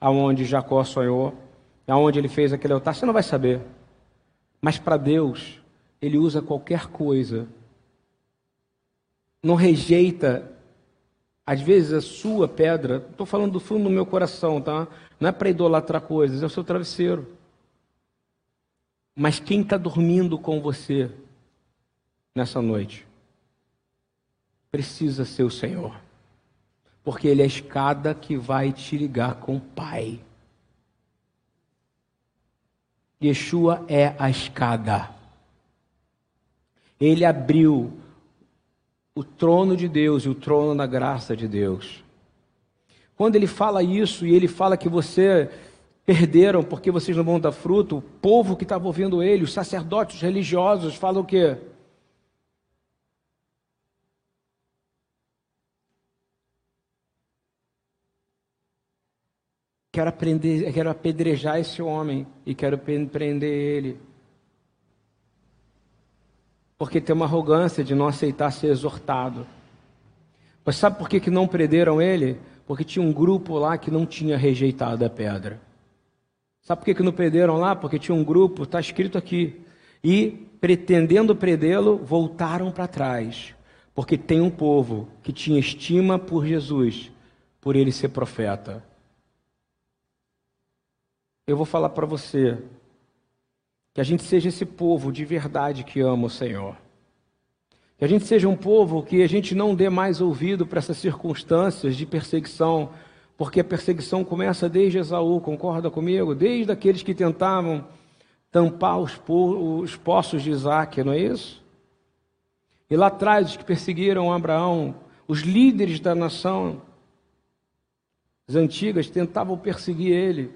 S1: aonde Jacó sonhou, aonde ele fez aquele altar, você não vai saber. Mas para Deus, ele usa qualquer coisa. Não rejeita, às vezes, a sua pedra. Estou falando do fundo do meu coração, tá? Não é para idolatrar coisas, é o seu travesseiro. Mas quem está dormindo com você nessa noite precisa ser o Senhor, porque Ele é a escada que vai te ligar com o Pai. Yeshua é a escada. Ele abriu o trono de Deus e o trono da graça de Deus. Quando ele fala isso e ele fala que você perderam porque vocês não vão dar fruto, o povo que estava ouvindo ele, os sacerdotes os religiosos, falam o quê? Quero, aprender, quero apedrejar esse homem e quero prender ele. Porque tem uma arrogância de não aceitar ser exortado. Mas sabe por que, que não prenderam ele? Porque tinha um grupo lá que não tinha rejeitado a pedra. Sabe por que, que não prenderam lá? Porque tinha um grupo, está escrito aqui. E, pretendendo prendê-lo, voltaram para trás. Porque tem um povo que tinha estima por Jesus, por ele ser profeta. Eu vou falar para você que a gente seja esse povo de verdade que ama o Senhor. Que a gente seja um povo que a gente não dê mais ouvido para essas circunstâncias de perseguição, porque a perseguição começa desde Esaú, concorda comigo? Desde aqueles que tentavam tampar os, po os poços de Isaac, não é isso? E lá atrás, os que perseguiram Abraão, os líderes da nação, as antigas, tentavam perseguir ele,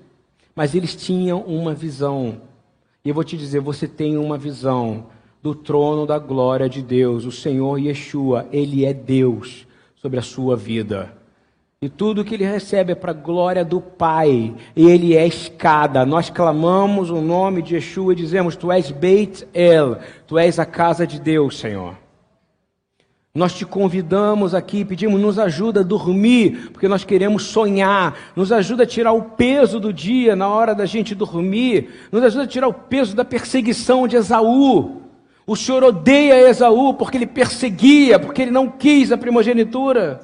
S1: mas eles tinham uma visão. E eu vou te dizer: você tem uma visão do trono da glória de Deus, o Senhor Yeshua, ele é Deus sobre a sua vida. E tudo que ele recebe é para a glória do Pai. E ele é escada. Nós clamamos o nome de Yeshua e dizemos: Tu és Beit El, Tu és a casa de Deus, Senhor. Nós te convidamos aqui, pedimos, nos ajuda a dormir, porque nós queremos sonhar. Nos ajuda a tirar o peso do dia na hora da gente dormir. Nos ajuda a tirar o peso da perseguição de Esaú. O Senhor odeia Esaú porque ele perseguia, porque ele não quis a primogenitura.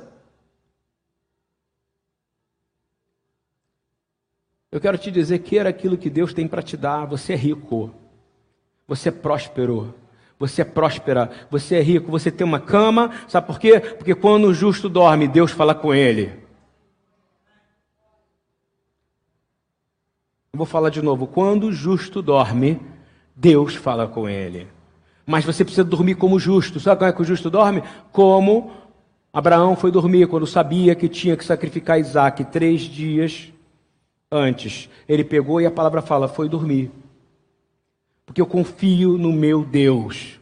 S1: Eu quero te dizer que era aquilo que Deus tem para te dar. Você é rico, você é próspero, você é próspera, você é rico, você tem uma cama. Sabe por quê? Porque quando o justo dorme, Deus fala com ele. Eu vou falar de novo. Quando o justo dorme, Deus fala com ele. Mas você precisa dormir como justo. Sabe como é que o justo dorme? Como Abraão foi dormir quando sabia que tinha que sacrificar Isaac três dias antes. Ele pegou e a palavra fala: foi dormir. Porque eu confio no meu Deus.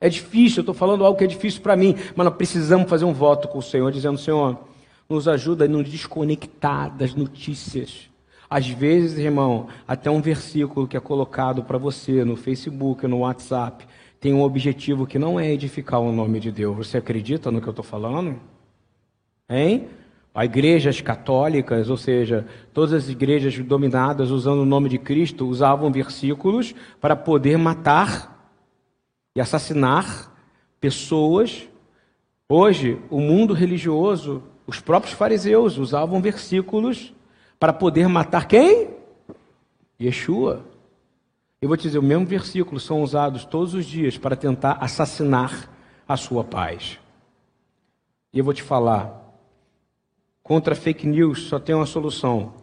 S1: É difícil, eu estou falando algo que é difícil para mim, mas nós precisamos fazer um voto com o Senhor, dizendo: Senhor, nos ajuda a nos desconectar das notícias. Às vezes, irmão, até um versículo que é colocado para você no Facebook, no WhatsApp, tem um objetivo que não é edificar o nome de Deus. Você acredita no que eu estou falando? Hein? As igrejas católicas, ou seja, todas as igrejas dominadas usando o nome de Cristo, usavam versículos para poder matar e assassinar pessoas. Hoje, o mundo religioso, os próprios fariseus usavam versículos para poder matar quem? Yeshua. Eu vou te dizer, o mesmo versículo são usados todos os dias para tentar assassinar a sua paz. E eu vou te falar, Contra fake news só tem uma solução: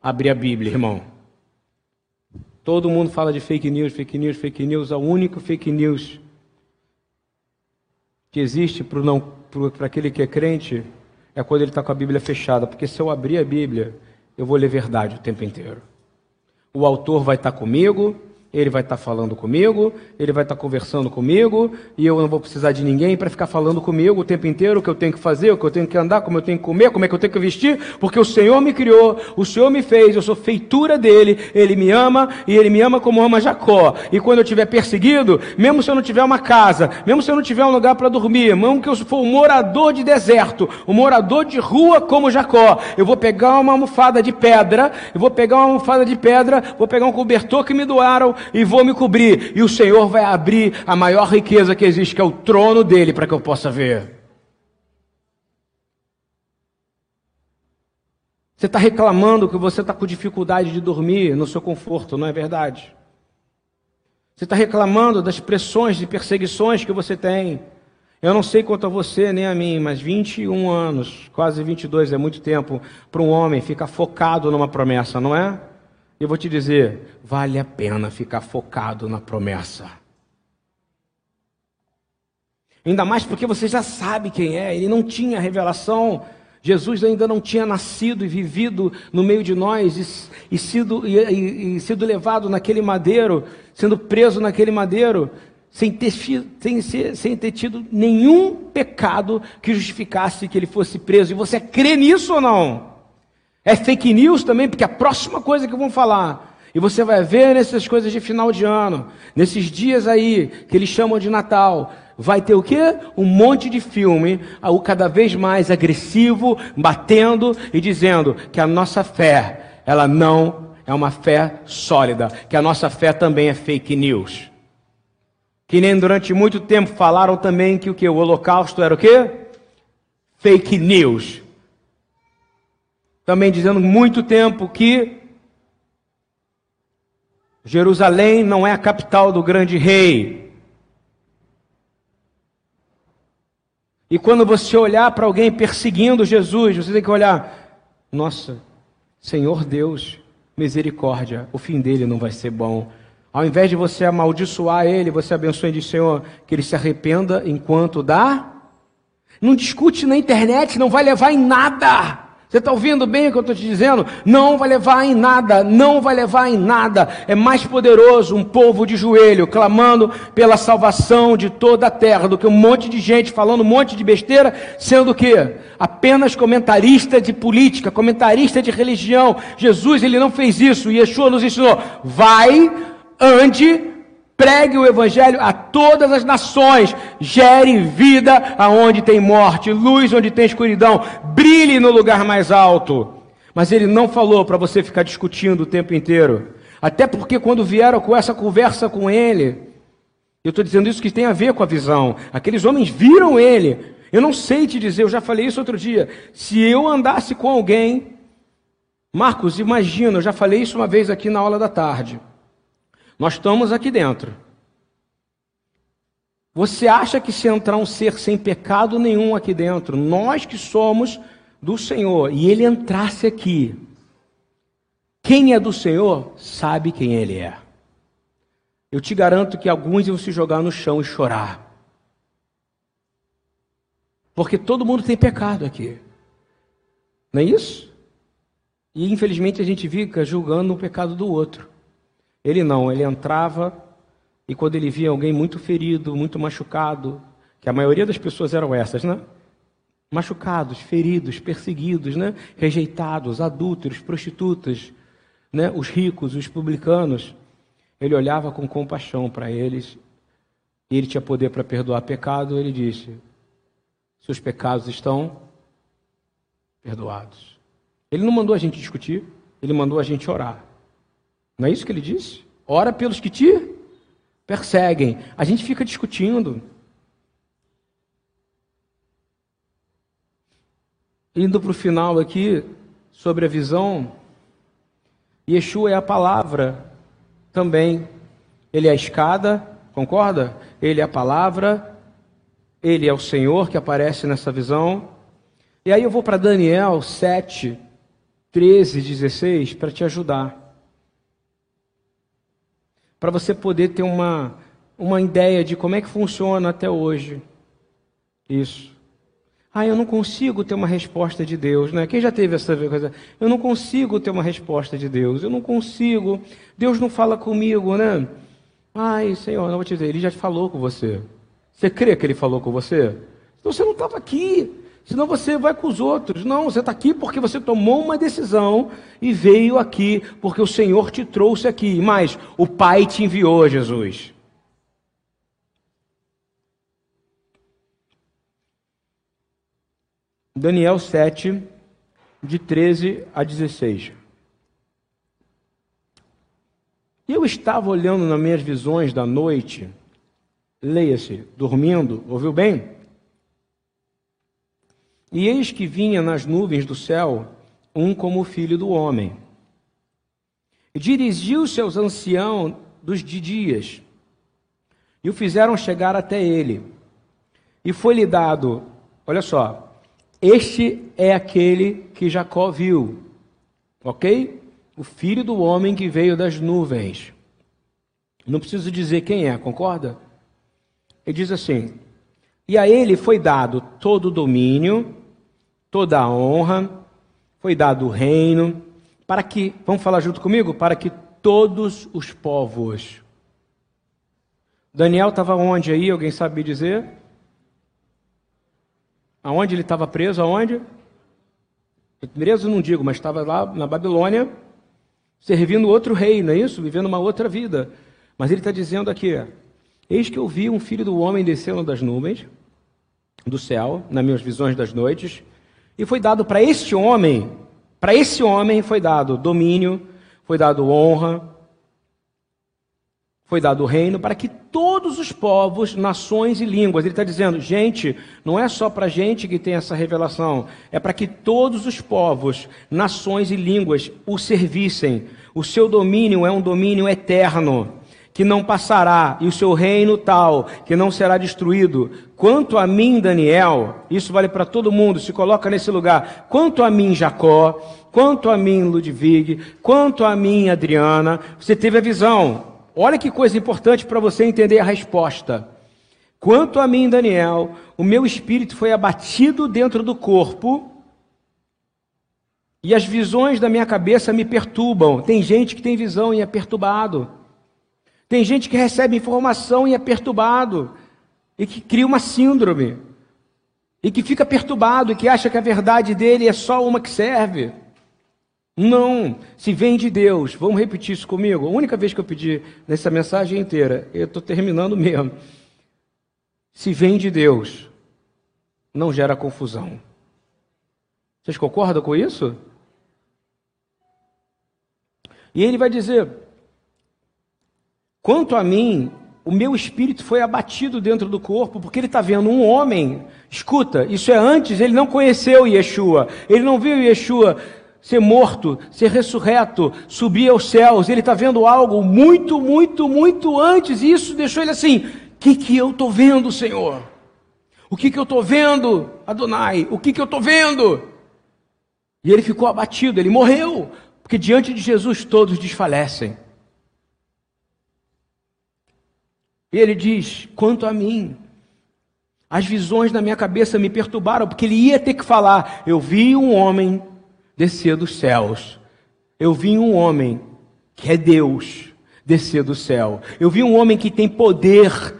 S1: abrir a Bíblia, irmão. Todo mundo fala de fake news, fake news, fake news. A única fake news que existe para aquele que é crente é quando ele está com a Bíblia fechada. Porque se eu abrir a Bíblia, eu vou ler verdade o tempo inteiro. O autor vai estar tá comigo, ele vai estar tá falando comigo, ele vai estar tá conversando comigo, e eu não vou precisar de ninguém para ficar falando comigo o tempo inteiro o que eu tenho que fazer, o que eu tenho que andar, como eu tenho que comer, como é que eu tenho que vestir, porque o Senhor me criou, o Senhor me fez, eu sou feitura dele, ele me ama e ele me ama como ama Jacó. E quando eu estiver perseguido, mesmo se eu não tiver uma casa, mesmo se eu não tiver um lugar para dormir, mesmo que eu for um morador de deserto, um morador de rua como Jacó, eu vou pegar uma almofada de pedra, eu vou pegar uma almofada de pedra, vou pegar um cobertor que me doaram e vou me cobrir. E o Senhor vai abrir a maior riqueza que existe, que é o trono dele, para que eu possa ver. Você está reclamando que você está com dificuldade de dormir no seu conforto, não é verdade? Você está reclamando das pressões e perseguições que você tem. Eu não sei quanto a você nem a mim, mas 21 anos, quase 22 é muito tempo para um homem ficar focado numa promessa, não é? Eu vou te dizer, vale a pena ficar focado na promessa. Ainda mais porque você já sabe quem é, ele não tinha revelação. Jesus ainda não tinha nascido e vivido no meio de nós e, e sido, e, e, e sido levado naquele madeiro, sendo preso naquele madeiro, sem ter, sem, sem ter tido nenhum pecado que justificasse que ele fosse preso. E você crê nisso ou não? É fake news também, porque a próxima coisa que vão falar, e você vai ver nessas coisas de final de ano, nesses dias aí que eles chamam de Natal, vai ter o quê? Um monte de filme, o cada vez mais agressivo, batendo e dizendo que a nossa fé, ela não é uma fé sólida, que a nossa fé também é fake news. Que nem durante muito tempo falaram também que o que? O holocausto era o quê? Fake news também dizendo muito tempo que Jerusalém não é a capital do grande rei. E quando você olhar para alguém perseguindo Jesus, você tem que olhar: nossa, Senhor Deus, misericórdia, o fim dele não vai ser bom. Ao invés de você amaldiçoar ele, você abençoa e diz: Senhor, que ele se arrependa enquanto dá. Não discute na internet, não vai levar em nada. Você está ouvindo bem o que eu estou te dizendo? Não vai levar em nada, não vai levar em nada. É mais poderoso um povo de joelho clamando pela salvação de toda a terra do que um monte de gente falando um monte de besteira, sendo que apenas comentarista de política, comentarista de religião. Jesus ele não fez isso. Yeshua nos ensinou: vai, ande pregue o evangelho a todas as nações, gere vida aonde tem morte, luz onde tem escuridão, brilhe no lugar mais alto. Mas ele não falou para você ficar discutindo o tempo inteiro. Até porque quando vieram com essa conversa com ele, eu estou dizendo isso que tem a ver com a visão. Aqueles homens viram ele. Eu não sei te dizer, eu já falei isso outro dia. Se eu andasse com alguém, Marcos, imagina, eu já falei isso uma vez aqui na aula da tarde. Nós estamos aqui dentro. Você acha que se entrar um ser sem pecado nenhum aqui dentro, nós que somos do Senhor, e ele entrasse aqui, quem é do Senhor sabe quem ele é. Eu te garanto que alguns iam se jogar no chão e chorar. Porque todo mundo tem pecado aqui. Não é isso? E infelizmente a gente fica julgando o pecado do outro. Ele não, ele entrava e quando ele via alguém muito ferido, muito machucado, que a maioria das pessoas eram essas, né? Machucados, feridos, perseguidos, né? Rejeitados, adúlteros, prostitutas, né? Os ricos, os publicanos. Ele olhava com compaixão para eles. E ele tinha poder para perdoar pecado. Ele disse: Seus pecados estão perdoados. Ele não mandou a gente discutir, ele mandou a gente orar. Não é isso que ele disse? Ora pelos que te perseguem. A gente fica discutindo. Indo para o final aqui, sobre a visão, Yeshua é a palavra também. Ele é a escada, concorda? Ele é a palavra, ele é o Senhor que aparece nessa visão. E aí eu vou para Daniel 7, 13, 16 para te ajudar. Para você poder ter uma, uma ideia de como é que funciona até hoje. Isso. Ah, eu não consigo ter uma resposta de Deus, né? Quem já teve essa coisa? Eu não consigo ter uma resposta de Deus. Eu não consigo. Deus não fala comigo, né? Ai, Senhor, não vou te dizer, ele já falou com você. Você crê que ele falou com você? Então você não estava aqui. Senão você vai com os outros. Não, você está aqui porque você tomou uma decisão e veio aqui porque o Senhor te trouxe aqui. Mas o Pai te enviou, Jesus. Daniel 7, de 13 a 16. Eu estava olhando nas minhas visões da noite, leia-se, dormindo, ouviu bem? E eis que vinha nas nuvens do céu um como o filho do homem. E dirigiu-se aos anciãos dos dias, e o fizeram chegar até ele. E foi-lhe dado, olha só, este é aquele que Jacó viu, ok? O filho do homem que veio das nuvens. Não preciso dizer quem é, concorda? Ele diz assim: E a ele foi dado todo o domínio, toda a honra, foi dado o reino, para que, vamos falar junto comigo? Para que todos os povos. Daniel estava onde aí? Alguém sabe dizer? Aonde ele estava preso? Aonde? Preso não digo, mas estava lá na Babilônia, servindo outro rei, não é isso? Vivendo uma outra vida. Mas ele está dizendo aqui: Eis que eu vi um filho do homem descendo das nuvens, do céu, nas minhas visões das noites, e foi dado para este homem, para esse homem foi dado domínio, foi dado honra, foi dado reino para que todos os povos, nações e línguas. Ele está dizendo, gente, não é só para gente que tem essa revelação, é para que todos os povos, nações e línguas o servissem. O seu domínio é um domínio eterno, que não passará, e o seu reino tal, que não será destruído. Quanto a mim, Daniel, isso vale para todo mundo, se coloca nesse lugar. Quanto a mim, Jacó, quanto a mim, Ludwig, quanto a mim, Adriana, você teve a visão. Olha que coisa importante para você entender a resposta. Quanto a mim, Daniel, o meu espírito foi abatido dentro do corpo e as visões da minha cabeça me perturbam. Tem gente que tem visão e é perturbado. Tem gente que recebe informação e é perturbado. E que cria uma síndrome. E que fica perturbado e que acha que a verdade dele é só uma que serve. Não, se vem de Deus, vamos repetir isso comigo. A única vez que eu pedi nessa mensagem inteira, eu estou terminando mesmo. Se vem de Deus, não gera confusão. Vocês concordam com isso? E ele vai dizer: quanto a mim, o meu espírito foi abatido dentro do corpo, porque ele está vendo um homem. Escuta, isso é antes, ele não conheceu Yeshua, ele não viu Yeshua ser morto, ser ressurreto, subir aos céus. Ele está vendo algo muito, muito, muito antes. E isso deixou ele assim: o que, que eu estou vendo, Senhor? O que, que eu estou vendo, Adonai? O que, que eu estou vendo? E ele ficou abatido, ele morreu, porque diante de Jesus todos desfalecem. E ele diz: quanto a mim, as visões na minha cabeça me perturbaram, porque ele ia ter que falar: eu vi um homem descer dos céus. Eu vi um homem que é Deus descer do céu. Eu vi um homem que tem poder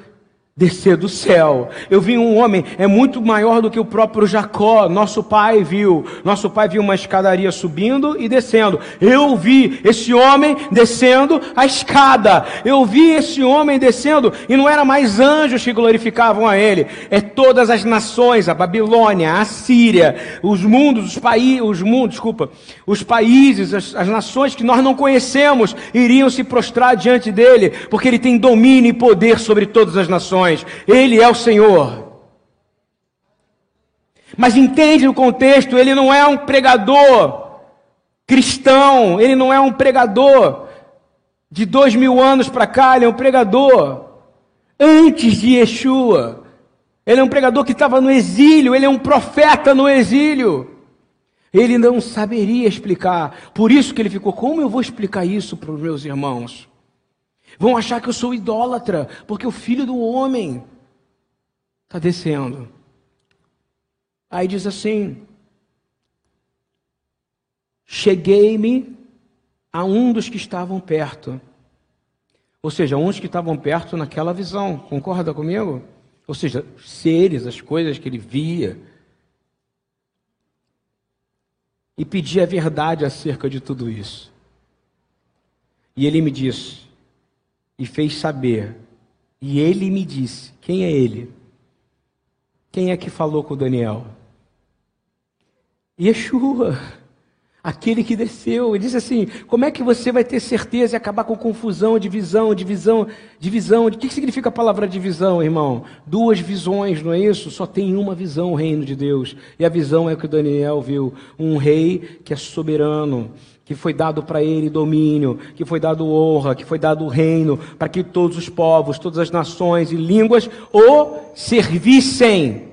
S1: descer do céu. Eu vi um homem, é muito maior do que o próprio Jacó, nosso pai viu. Nosso pai viu uma escadaria subindo e descendo. Eu vi esse homem descendo a escada. Eu vi esse homem descendo e não era mais anjos que glorificavam a ele, é todas as nações, a Babilônia, a Síria, os mundos, os países, os mundos, desculpa, os países, as, as nações que nós não conhecemos iriam se prostrar diante dele, porque ele tem domínio e poder sobre todas as nações nações. Ele é o Senhor. Mas entende o contexto, ele não é um pregador cristão, ele não é um pregador de dois mil anos para cá, ele é um pregador antes de Yeshua. Ele é um pregador que estava no exílio, ele é um profeta no exílio. Ele não saberia explicar. Por isso que ele ficou: como eu vou explicar isso para os meus irmãos? Vão achar que eu sou idólatra, porque o filho do homem está descendo. Aí diz assim: Cheguei-me a um dos que estavam perto. Ou seja, uns que estavam perto naquela visão. Concorda comigo? Ou seja, seres, as coisas que ele via. E pedi a verdade acerca de tudo isso. E ele me disse: e fez saber. E ele me disse: Quem é ele? Quem é que falou com Daniel? Yeshua, aquele que desceu. Ele disse assim: Como é que você vai ter certeza e acabar com confusão, divisão, divisão, divisão? O que significa a palavra divisão, irmão? Duas visões, não é isso? Só tem uma visão, o reino de Deus. E a visão é o que Daniel viu: um rei que é soberano que foi dado para ele domínio, que foi dado honra, que foi dado reino, para que todos os povos, todas as nações e línguas o servissem.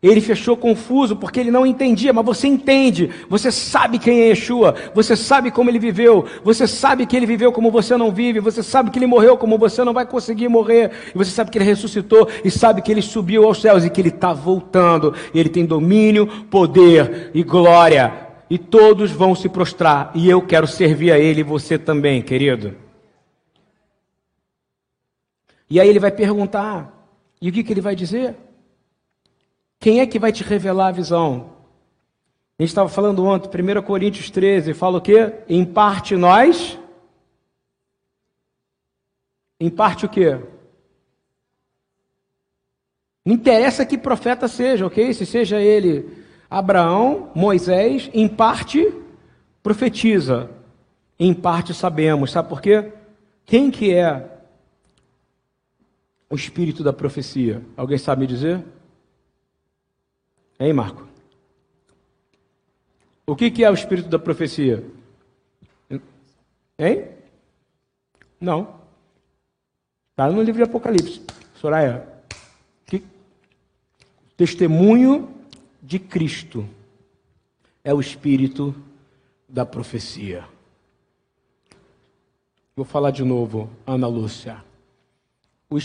S1: Ele fechou confuso porque ele não entendia, mas você entende, você sabe quem é Yeshua, você sabe como ele viveu, você sabe que ele viveu como você não vive, você sabe que ele morreu como você não vai conseguir morrer, e você sabe que ele ressuscitou e sabe que ele subiu aos céus e que ele está voltando, ele tem domínio, poder e glória e todos vão se prostrar, e eu quero servir a Ele e você também, querido. E aí ele vai perguntar, e o que, que ele vai dizer? Quem é que vai te revelar a visão? A gente estava falando ontem, 1 Coríntios 13, fala o quê? Em parte nós. Em parte o quê? Não interessa que profeta seja, ok? Se seja ele Abraão, Moisés, em parte profetiza, em parte sabemos. Sabe por quê? Quem que é o espírito da profecia? Alguém sabe me dizer? Hein, Marco? O que, que é o espírito da profecia? Hein? Não. Está no livro de Apocalipse. Soraya. Que... Testemunho de Cristo é o espírito da profecia. Vou falar de novo, Ana Lúcia. O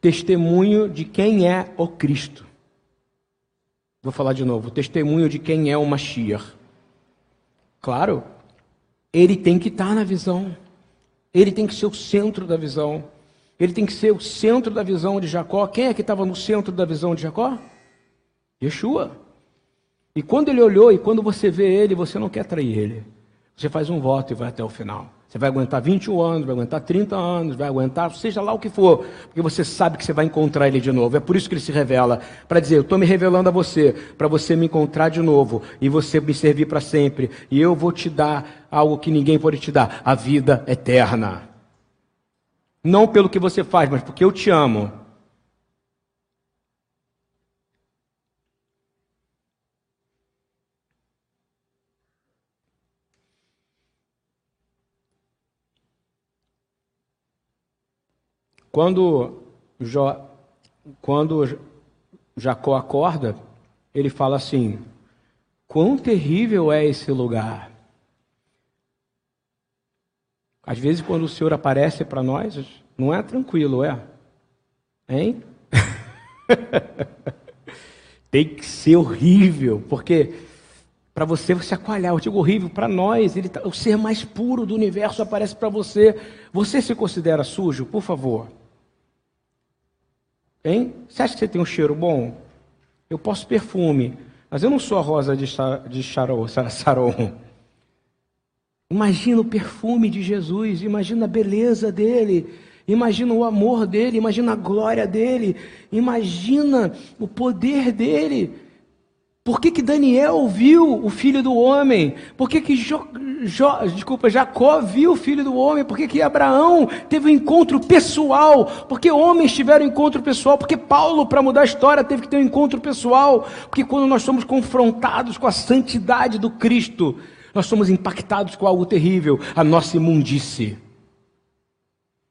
S1: testemunho de quem é o Cristo. Vou falar de novo, o testemunho de quem é o Mashiach. Claro, ele tem que estar na visão. Ele tem que ser o centro da visão. Ele tem que ser o centro da visão de Jacó. Quem é que estava no centro da visão de Jacó? Yeshua. E quando ele olhou, e quando você vê ele, você não quer trair ele. Você faz um voto e vai até o final. Você vai aguentar 21 anos, vai aguentar 30 anos, vai aguentar, seja lá o que for, porque você sabe que você vai encontrar ele de novo. É por isso que ele se revela, para dizer: Eu estou me revelando a você, para você me encontrar de novo e você me servir para sempre. E eu vou te dar algo que ninguém pode te dar: a vida eterna. Não pelo que você faz, mas porque eu te amo. Quando, jo, quando Jacó acorda, ele fala assim: Quão terrível é esse lugar! Às vezes, quando o Senhor aparece para nós, não é tranquilo, é? Hein? Tem que ser horrível, porque para você você acolher, eu digo horrível, para nós, ele tá, o ser mais puro do universo aparece para você. Você se considera sujo? Por favor. Hein? Você acha que você tem um cheiro bom? Eu posso perfume, mas eu não sou a rosa de, de Saron. Imagina o perfume de Jesus, imagina a beleza dele, imagina o amor dele, imagina a glória dele, imagina o poder dele. Por que, que Daniel viu o filho do homem? Por que, que jo, jo, desculpa, Jacó viu o filho do homem? Por que, que Abraão teve um encontro pessoal? Porque homens tiveram um encontro pessoal? Porque Paulo, para mudar a história, teve que ter um encontro pessoal? Porque quando nós somos confrontados com a santidade do Cristo, nós somos impactados com algo terrível, a nossa imundície.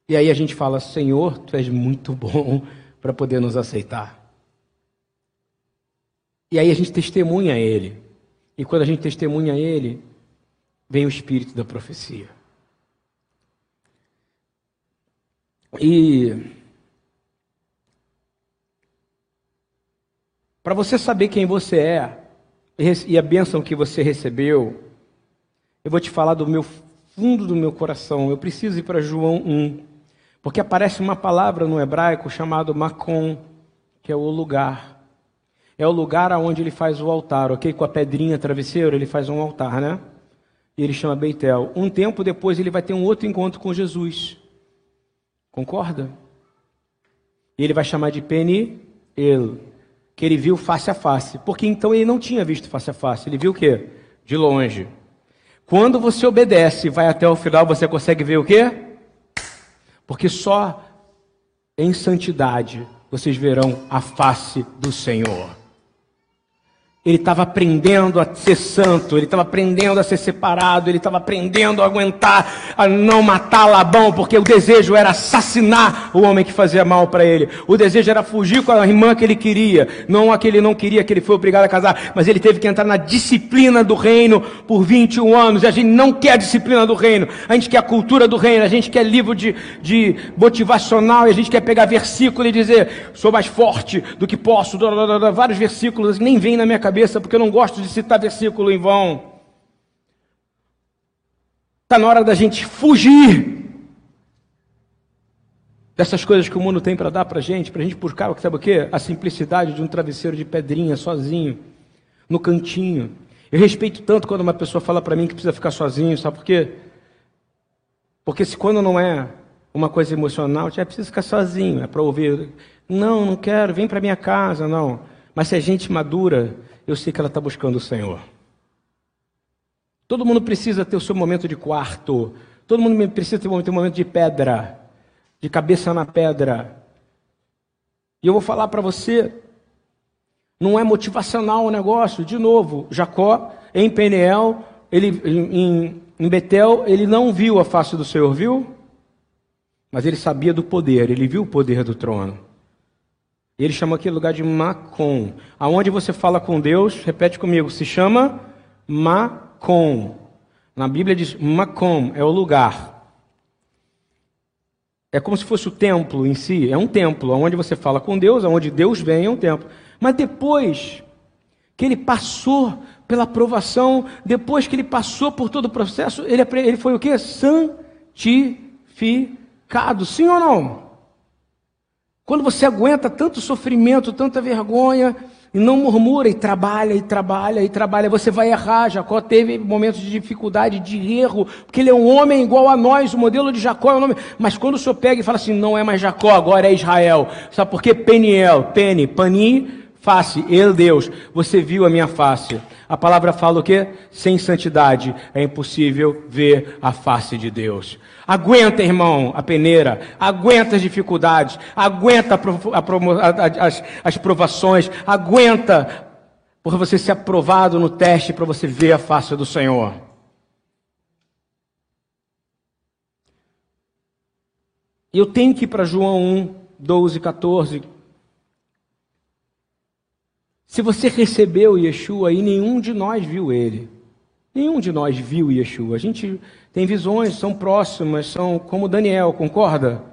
S1: E aí a gente fala: Senhor, tu és muito bom para poder nos aceitar. E aí a gente testemunha Ele. E quando a gente testemunha Ele, vem o espírito da profecia. E para você saber quem você é e a bênção que você recebeu, eu vou te falar do meu fundo do meu coração. Eu preciso ir para João 1, porque aparece uma palavra no hebraico chamado Macon, que é o lugar. É o lugar aonde ele faz o altar, ok? Com a pedrinha travesseiro, ele faz um altar, né? E ele chama Beitel. Um tempo depois ele vai ter um outro encontro com Jesus. Concorda? E ele vai chamar de Peniel, que ele viu face a face. Porque então ele não tinha visto face a face, ele viu o quê? De longe. Quando você obedece vai até o final, você consegue ver o quê? Porque só em santidade vocês verão a face do Senhor. Ele estava aprendendo a ser santo, ele estava aprendendo a ser separado, ele estava aprendendo a aguentar, a não matar Labão, porque o desejo era assassinar o homem que fazia mal para ele. O desejo era fugir com a irmã que ele queria, não a que ele não queria, que ele foi obrigado a casar, mas ele teve que entrar na disciplina do reino por 21 anos. E a gente não quer a disciplina do reino, a gente quer a cultura do reino, a gente quer livro de, de motivacional, e a gente quer pegar versículo e dizer, sou mais forte do que posso, vários versículos, nem vem na minha cabeça cabeça, porque eu não gosto de citar versículo em vão. Está na hora da gente fugir dessas coisas que o mundo tem para dar para a gente, para a gente buscar, sabe o quê? A simplicidade de um travesseiro de pedrinha, sozinho, no cantinho. Eu respeito tanto quando uma pessoa fala para mim que precisa ficar sozinho, sabe por quê? Porque se quando não é uma coisa emocional, já precisa ficar sozinho, é para ouvir. Não, não quero, vem para minha casa, não. Mas se é gente madura, eu sei que ela está buscando o Senhor. Todo mundo precisa ter o seu momento de quarto. Todo mundo precisa ter um momento de pedra, de cabeça na pedra. E eu vou falar para você, não é motivacional o negócio. De novo, Jacó em Peniel, ele em, em Betel, ele não viu a face do Senhor, viu? Mas ele sabia do poder, ele viu o poder do trono. Ele chamou aquele lugar de Macom. Aonde você fala com Deus, repete comigo, se chama Macom. Na Bíblia diz Macom, é o lugar. É como se fosse o templo em si, é um templo, onde você fala com Deus, onde Deus vem, é um templo. Mas depois que ele passou pela aprovação, depois que ele passou por todo o processo, ele, ele foi o que? Santificado. Sim ou não? Quando você aguenta tanto sofrimento, tanta vergonha, e não murmura, e trabalha, e trabalha, e trabalha, você vai errar. Jacó teve momentos de dificuldade, de erro, porque ele é um homem igual a nós, o modelo de Jacó é um nome. Mas quando o senhor pega e fala assim, não é mais Jacó, agora é Israel. Sabe por quê? Peniel, Peni, Pani, face, ele Deus, você viu a minha face. A palavra fala o quê? Sem santidade é impossível ver a face de Deus. Aguenta, irmão, a peneira, aguenta as dificuldades, aguenta a, a, as, as provações, aguenta por você ser aprovado no teste para você ver a face do Senhor. Eu tenho que ir para João 1, 12, 14, se você recebeu Yeshua e nenhum de nós viu ele, nenhum de nós viu Yeshua. A gente tem visões, são próximas, são como Daniel, concorda?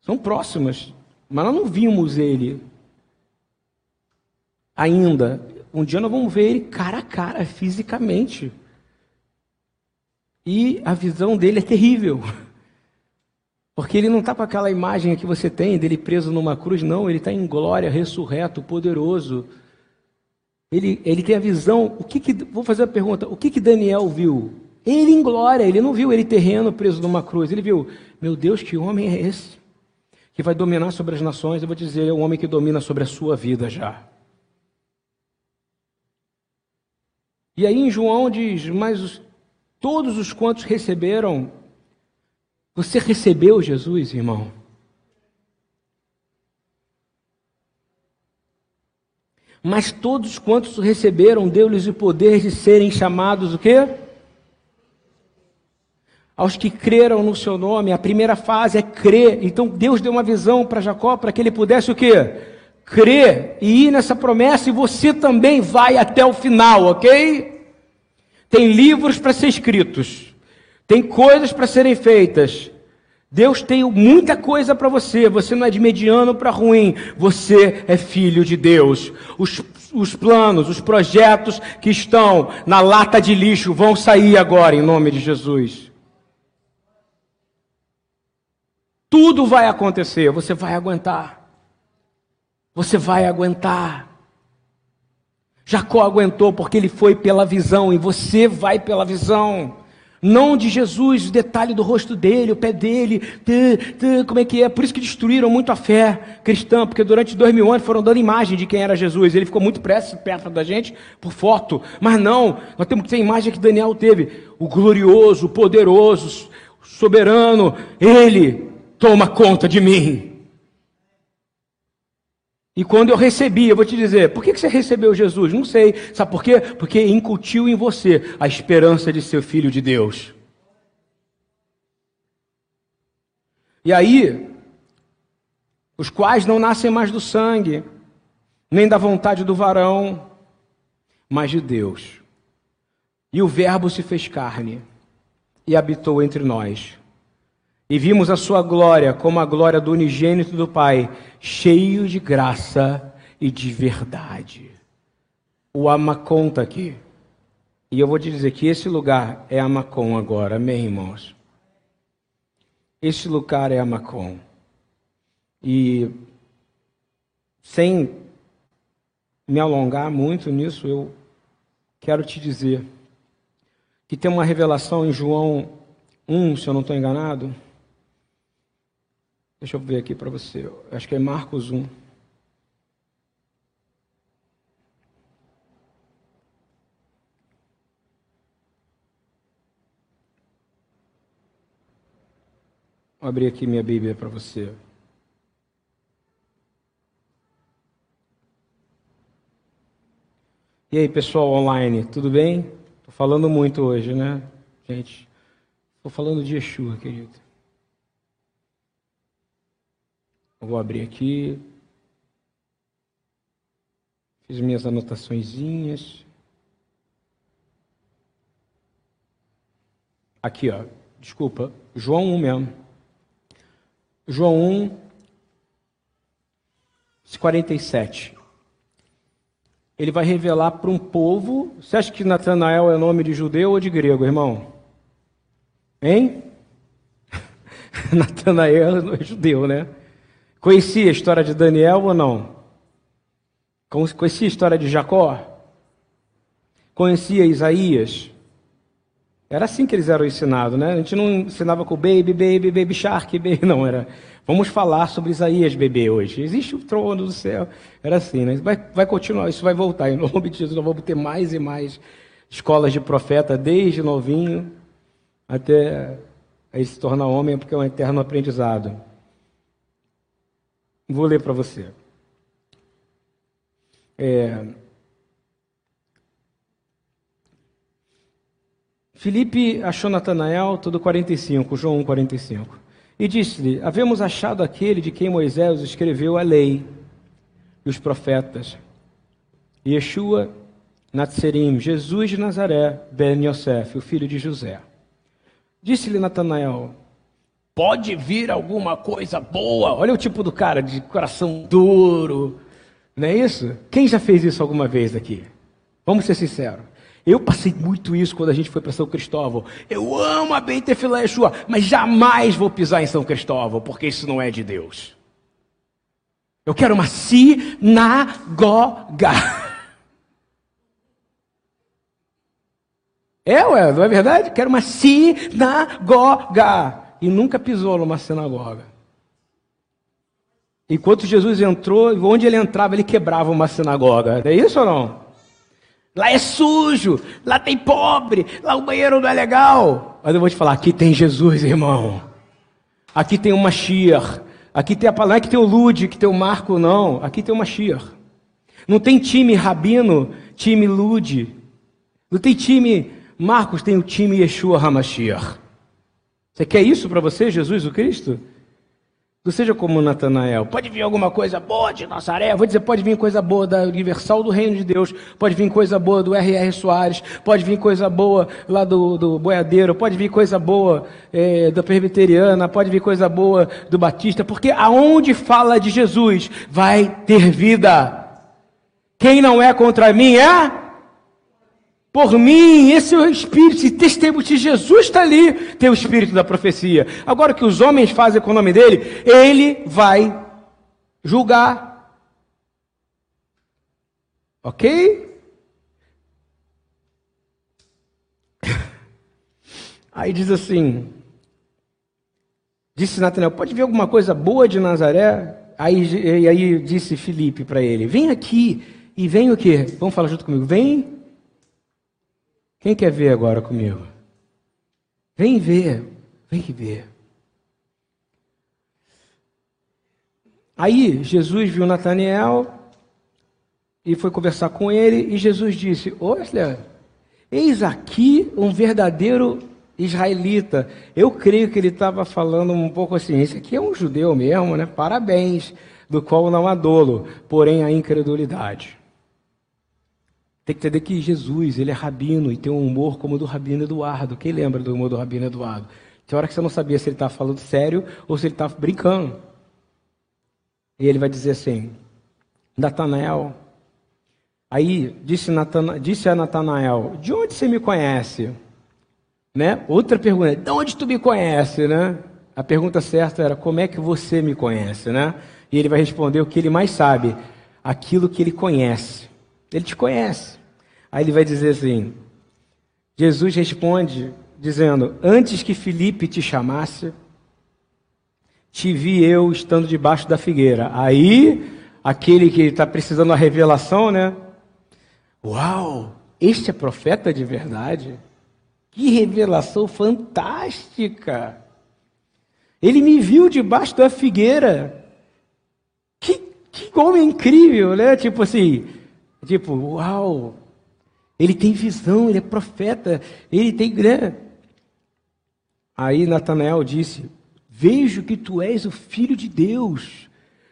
S1: São próximas, mas nós não vimos ele ainda. Um dia nós vamos ver ele cara a cara, fisicamente. E a visão dele é terrível. Porque ele não está com aquela imagem que você tem dele preso numa cruz, não, ele está em glória, ressurreto, poderoso. Ele, ele tem a visão. O que, que vou fazer a pergunta: o que, que Daniel viu? Ele em glória, ele não viu ele terreno preso numa cruz, ele viu, meu Deus, que homem é esse? Que vai dominar sobre as nações, eu vou dizer, é um homem que domina sobre a sua vida já. E aí em João diz, mas os, todos os quantos receberam você recebeu Jesus, irmão? Mas todos quantos receberam, deu-lhes o poder de serem chamados o quê? Aos que creram no seu nome. A primeira fase é crer. Então Deus deu uma visão para Jacó para que ele pudesse o quê? crer e ir nessa promessa e você também vai até o final, ok? Tem livros para ser escritos, tem coisas para serem feitas. Deus tem muita coisa para você. Você não é de mediano para ruim. Você é filho de Deus. Os, os planos, os projetos que estão na lata de lixo vão sair agora, em nome de Jesus. Tudo vai acontecer. Você vai aguentar. Você vai aguentar. Jacó aguentou porque ele foi pela visão e você vai pela visão. Não de Jesus, o detalhe do rosto dele, o pé dele, como é que é? Por isso que destruíram muito a fé cristã, porque durante dois mil anos foram dando imagem de quem era Jesus. Ele ficou muito perto da gente por foto. Mas não, nós temos que ter a imagem que Daniel teve: o glorioso, o poderoso, o soberano. Ele toma conta de mim. E quando eu recebi, eu vou te dizer, por que você recebeu Jesus? Não sei. Sabe por quê? Porque incutiu em você a esperança de ser filho de Deus. E aí, os quais não nascem mais do sangue, nem da vontade do varão, mas de Deus. E o Verbo se fez carne e habitou entre nós. E vimos a sua glória como a glória do unigênito do Pai, cheio de graça e de verdade. O Amacon aqui. E eu vou te dizer que esse lugar é Amacon agora, amém, irmãos? Esse lugar é Amacon. E sem me alongar muito nisso, eu quero te dizer que tem uma revelação em João 1, se eu não estou enganado Deixa eu ver aqui para você. Acho que é Marcos 1. Vou abrir aqui minha Bíblia para você. E aí, pessoal online, tudo bem? Estou falando muito hoje, né, gente? Estou falando de Yeshua, querido. Eu vou abrir aqui. Fiz minhas anotaçõezinhas. Aqui, ó. Desculpa. João 1 mesmo. João 1, 47. Ele vai revelar para um povo. Você acha que Natanael é nome de judeu ou de grego, irmão? Hein? Natanael é judeu, né? Conhecia a história de Daniel ou não? Conhecia a história de Jacó? Conhecia Isaías? Era assim que eles eram ensinados, né? A gente não ensinava com baby, baby, baby shark, baby, não. Era, vamos falar sobre Isaías, bebê, hoje. Existe o trono do céu. Era assim, né? Vai, vai continuar, isso vai voltar. Em nome de Jesus, nós vamos ter mais e mais escolas de profeta, desde novinho até aí se tornar homem, porque é um eterno aprendizado. Vou ler para você. É... Filipe achou Natanael, todo 45, João 1, 45. E disse-lhe: Havemos achado aquele de quem Moisés escreveu a lei e os profetas. Yeshua Natserim, Jesus de Nazaré, Ben Yosef, o filho de José. Disse-lhe Natanael: pode vir alguma coisa boa. Olha o tipo do cara, de coração duro. Não é isso? Quem já fez isso alguma vez aqui? Vamos ser sinceros. Eu passei muito isso quando a gente foi para São Cristóvão. Eu amo a Bentefilé Yeshua, mas jamais vou pisar em São Cristóvão, porque isso não é de Deus. Eu quero uma sinagoga. É, ué, não é verdade? Quero uma sinagoga e nunca pisou numa sinagoga. Enquanto Jesus entrou, onde ele entrava, ele quebrava uma sinagoga. É isso ou não? Lá é sujo, lá tem pobre, lá o banheiro não é legal. Mas eu vou te falar, aqui tem Jesus, irmão. Aqui tem uma Mashiach. Aqui tem a palavra, é que tem o Lude, que tem o Marco, não. Aqui tem uma Mashiach. Não tem time Rabino, time Lude. Não tem time Marcos, tem o time Yeshua HaMashiach. Você quer isso para você, Jesus o Cristo? Não seja como Natanael. Pode vir alguma coisa boa de Nazaré. Vou dizer, pode vir coisa boa da Universal do Reino de Deus. Pode vir coisa boa do R.R. Soares. Pode vir coisa boa lá do, do Boiadeiro. Pode vir coisa boa é, da Presbiteriana. Pode vir coisa boa do Batista. Porque aonde fala de Jesus vai ter vida. Quem não é contra mim é por mim, esse é o espírito, esse testemunho de Jesus está ali, tem o espírito da profecia. Agora o que os homens fazem com o nome dele, ele vai julgar. Ok? Aí diz assim: Disse Natanael, pode ver alguma coisa boa de Nazaré? Aí, aí disse Felipe para ele: Vem aqui e vem o quê? Vamos falar junto comigo. Vem quem quer ver agora comigo? Vem ver, vem ver. Aí Jesus viu Natanael e foi conversar com ele, e Jesus disse: Olha, eis aqui um verdadeiro israelita. Eu creio que ele estava falando um pouco assim: esse aqui é um judeu mesmo, né? Parabéns, do qual não há dolo, porém a incredulidade. Tem que entender que Jesus, ele é rabino e tem um humor como o do rabino Eduardo. Quem lembra do humor do rabino Eduardo? Tem hora que você não sabia se ele estava falando sério ou se ele estava brincando. E ele vai dizer assim: Natanael. Aí disse, Natana, disse a Natanael: De onde você me conhece? Né? Outra pergunta: De onde tu me conhece? Né? A pergunta certa era: Como é que você me conhece? Né? E ele vai responder o que ele mais sabe: aquilo que ele conhece. Ele te conhece. Aí ele vai dizer assim: Jesus responde dizendo: Antes que Felipe te chamasse, te vi eu estando debaixo da figueira. Aí, aquele que está precisando da revelação, né? Uau, este é profeta de verdade? Que revelação fantástica! Ele me viu debaixo da figueira. Que, que homem incrível, né? Tipo assim, Tipo, uau! Ele tem visão, ele é profeta, ele tem. Né? Aí Natanael disse: Vejo que tu és o filho de Deus,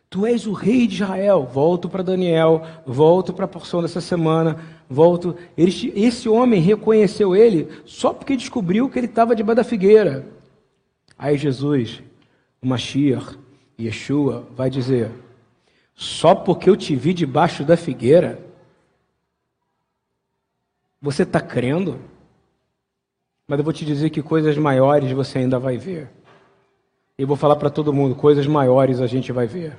S1: tu és o rei de Israel. Volto para Daniel, volto para a porção dessa semana, volto. esse homem reconheceu ele só porque descobriu que ele estava debaixo da figueira. Aí Jesus, o Mashiach, Yeshua, vai dizer: Só porque eu te vi debaixo da figueira, você está crendo? Mas eu vou te dizer que coisas maiores você ainda vai ver. E vou falar para todo mundo: coisas maiores a gente vai ver.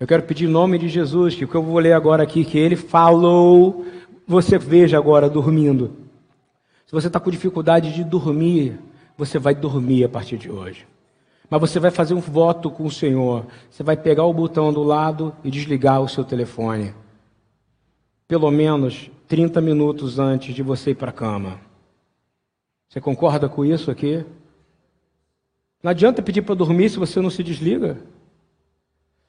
S1: Eu quero pedir em nome de Jesus, que o que eu vou ler agora aqui, que ele falou, você veja agora dormindo. Se você está com dificuldade de dormir, você vai dormir a partir de hoje. Mas você vai fazer um voto com o Senhor. Você vai pegar o botão do lado e desligar o seu telefone. Pelo menos 30 minutos antes de você ir para a cama. Você concorda com isso aqui? Não adianta pedir para dormir se você não se desliga.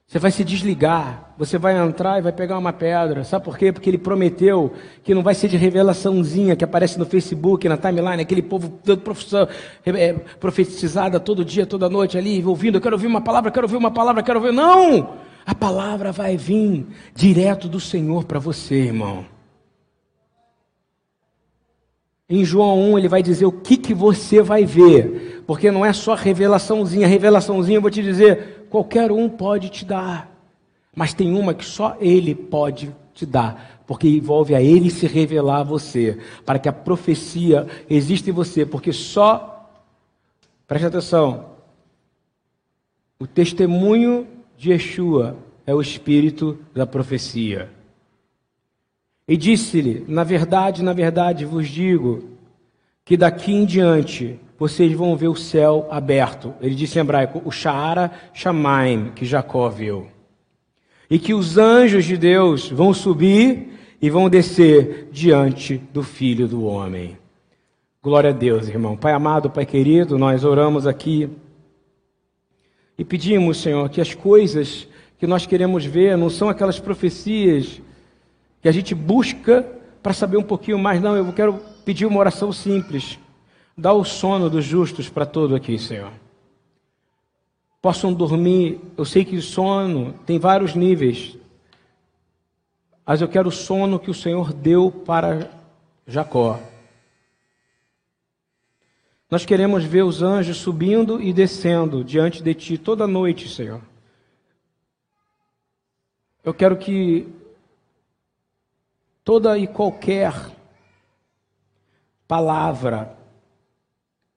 S1: Você vai se desligar, você vai entrar e vai pegar uma pedra. Sabe por quê? Porque ele prometeu que não vai ser de revelaçãozinha que aparece no Facebook, na timeline, aquele povo todo é, profetizada todo dia, toda noite ali, ouvindo, eu quero ouvir uma palavra, quero ouvir uma palavra, quero ouvir. Não! A palavra vai vir direto do Senhor para você, irmão. Em João 1 ele vai dizer o que, que você vai ver, porque não é só revelaçãozinha, revelaçãozinha eu vou te dizer, qualquer um pode te dar, mas tem uma que só ele pode te dar, porque envolve a ele se revelar a você, para que a profecia exista em você, porque só, preste atenção, o testemunho de Yeshua é o espírito da profecia. E disse-lhe: Na verdade, na verdade vos digo que daqui em diante vocês vão ver o céu aberto. Ele disse em hebraico: o Sha'ara Shamaim, que Jacó viu. E que os anjos de Deus vão subir e vão descer diante do Filho do Homem. Glória a Deus, irmão. Pai amado, Pai querido, nós oramos aqui e pedimos, Senhor, que as coisas que nós queremos ver não são aquelas profecias que a gente busca para saber um pouquinho mais. Não, eu quero pedir uma oração simples. Dá o sono dos justos para todo aqui, Senhor. possam dormir. Eu sei que sono tem vários níveis, mas eu quero o sono que o Senhor deu para Jacó. Nós queremos ver os anjos subindo e descendo diante de Ti toda noite, Senhor. Eu quero que toda e qualquer palavra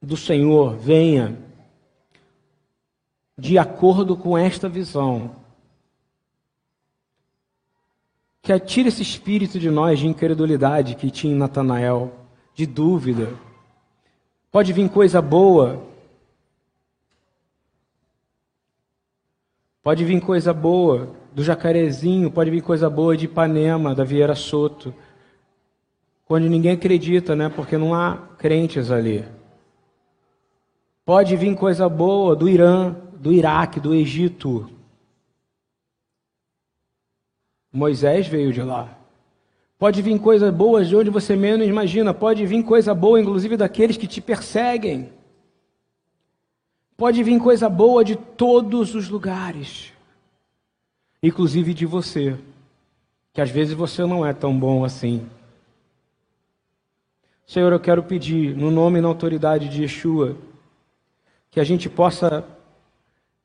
S1: do Senhor venha de acordo com esta visão. Que atire esse espírito de nós de incredulidade que tinha em Natanael, de dúvida. Pode vir coisa boa. Pode vir coisa boa do Jacarezinho, pode vir coisa boa de Ipanema, da Vieira Soto. Quando ninguém acredita, né? Porque não há crentes ali. Pode vir coisa boa do Irã, do Iraque, do Egito. Moisés veio de lá. Pode vir coisa boa de onde você menos imagina. Pode vir coisa boa, inclusive, daqueles que te perseguem. Pode vir coisa boa de todos os lugares, inclusive de você, que às vezes você não é tão bom assim. Senhor, eu quero pedir, no nome e na autoridade de Yeshua, que a gente possa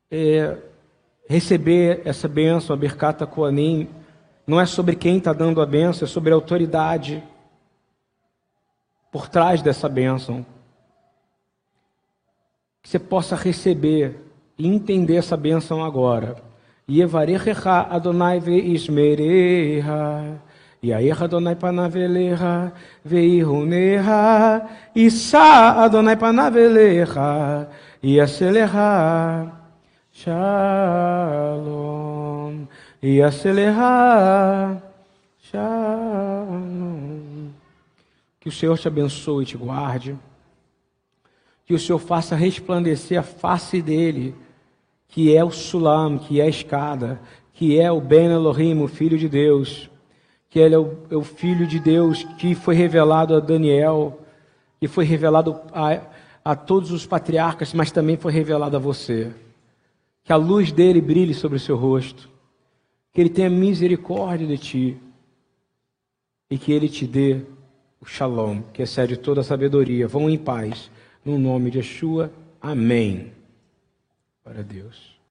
S1: é, receber essa bênção, a Berkata Koanim, não é sobre quem está dando a bênção, é sobre a autoridade por trás dessa bênção. Que você possa receber e entender essa bênção agora. Yevarechecha Adonai ve'ismereha. Yair Adonai panavelecha veihuneha. Isa Adonai panavelecha. Yaseleha. Shalom. Yaseleha. Shalom. Que o Senhor te abençoe e te guarde. Que o Senhor faça resplandecer a face dele, que é o Sulam, que é a escada, que é o Ben Elohim, o Filho de Deus. Que ele é o, é o Filho de Deus que foi revelado a Daniel, que foi revelado a, a todos os patriarcas, mas também foi revelado a você. Que a luz dele brilhe sobre o seu rosto. Que ele tenha misericórdia de ti. E que ele te dê o shalom, que excede toda a sabedoria. Vão em paz. No nome de Yeshua. Amém. Para Deus.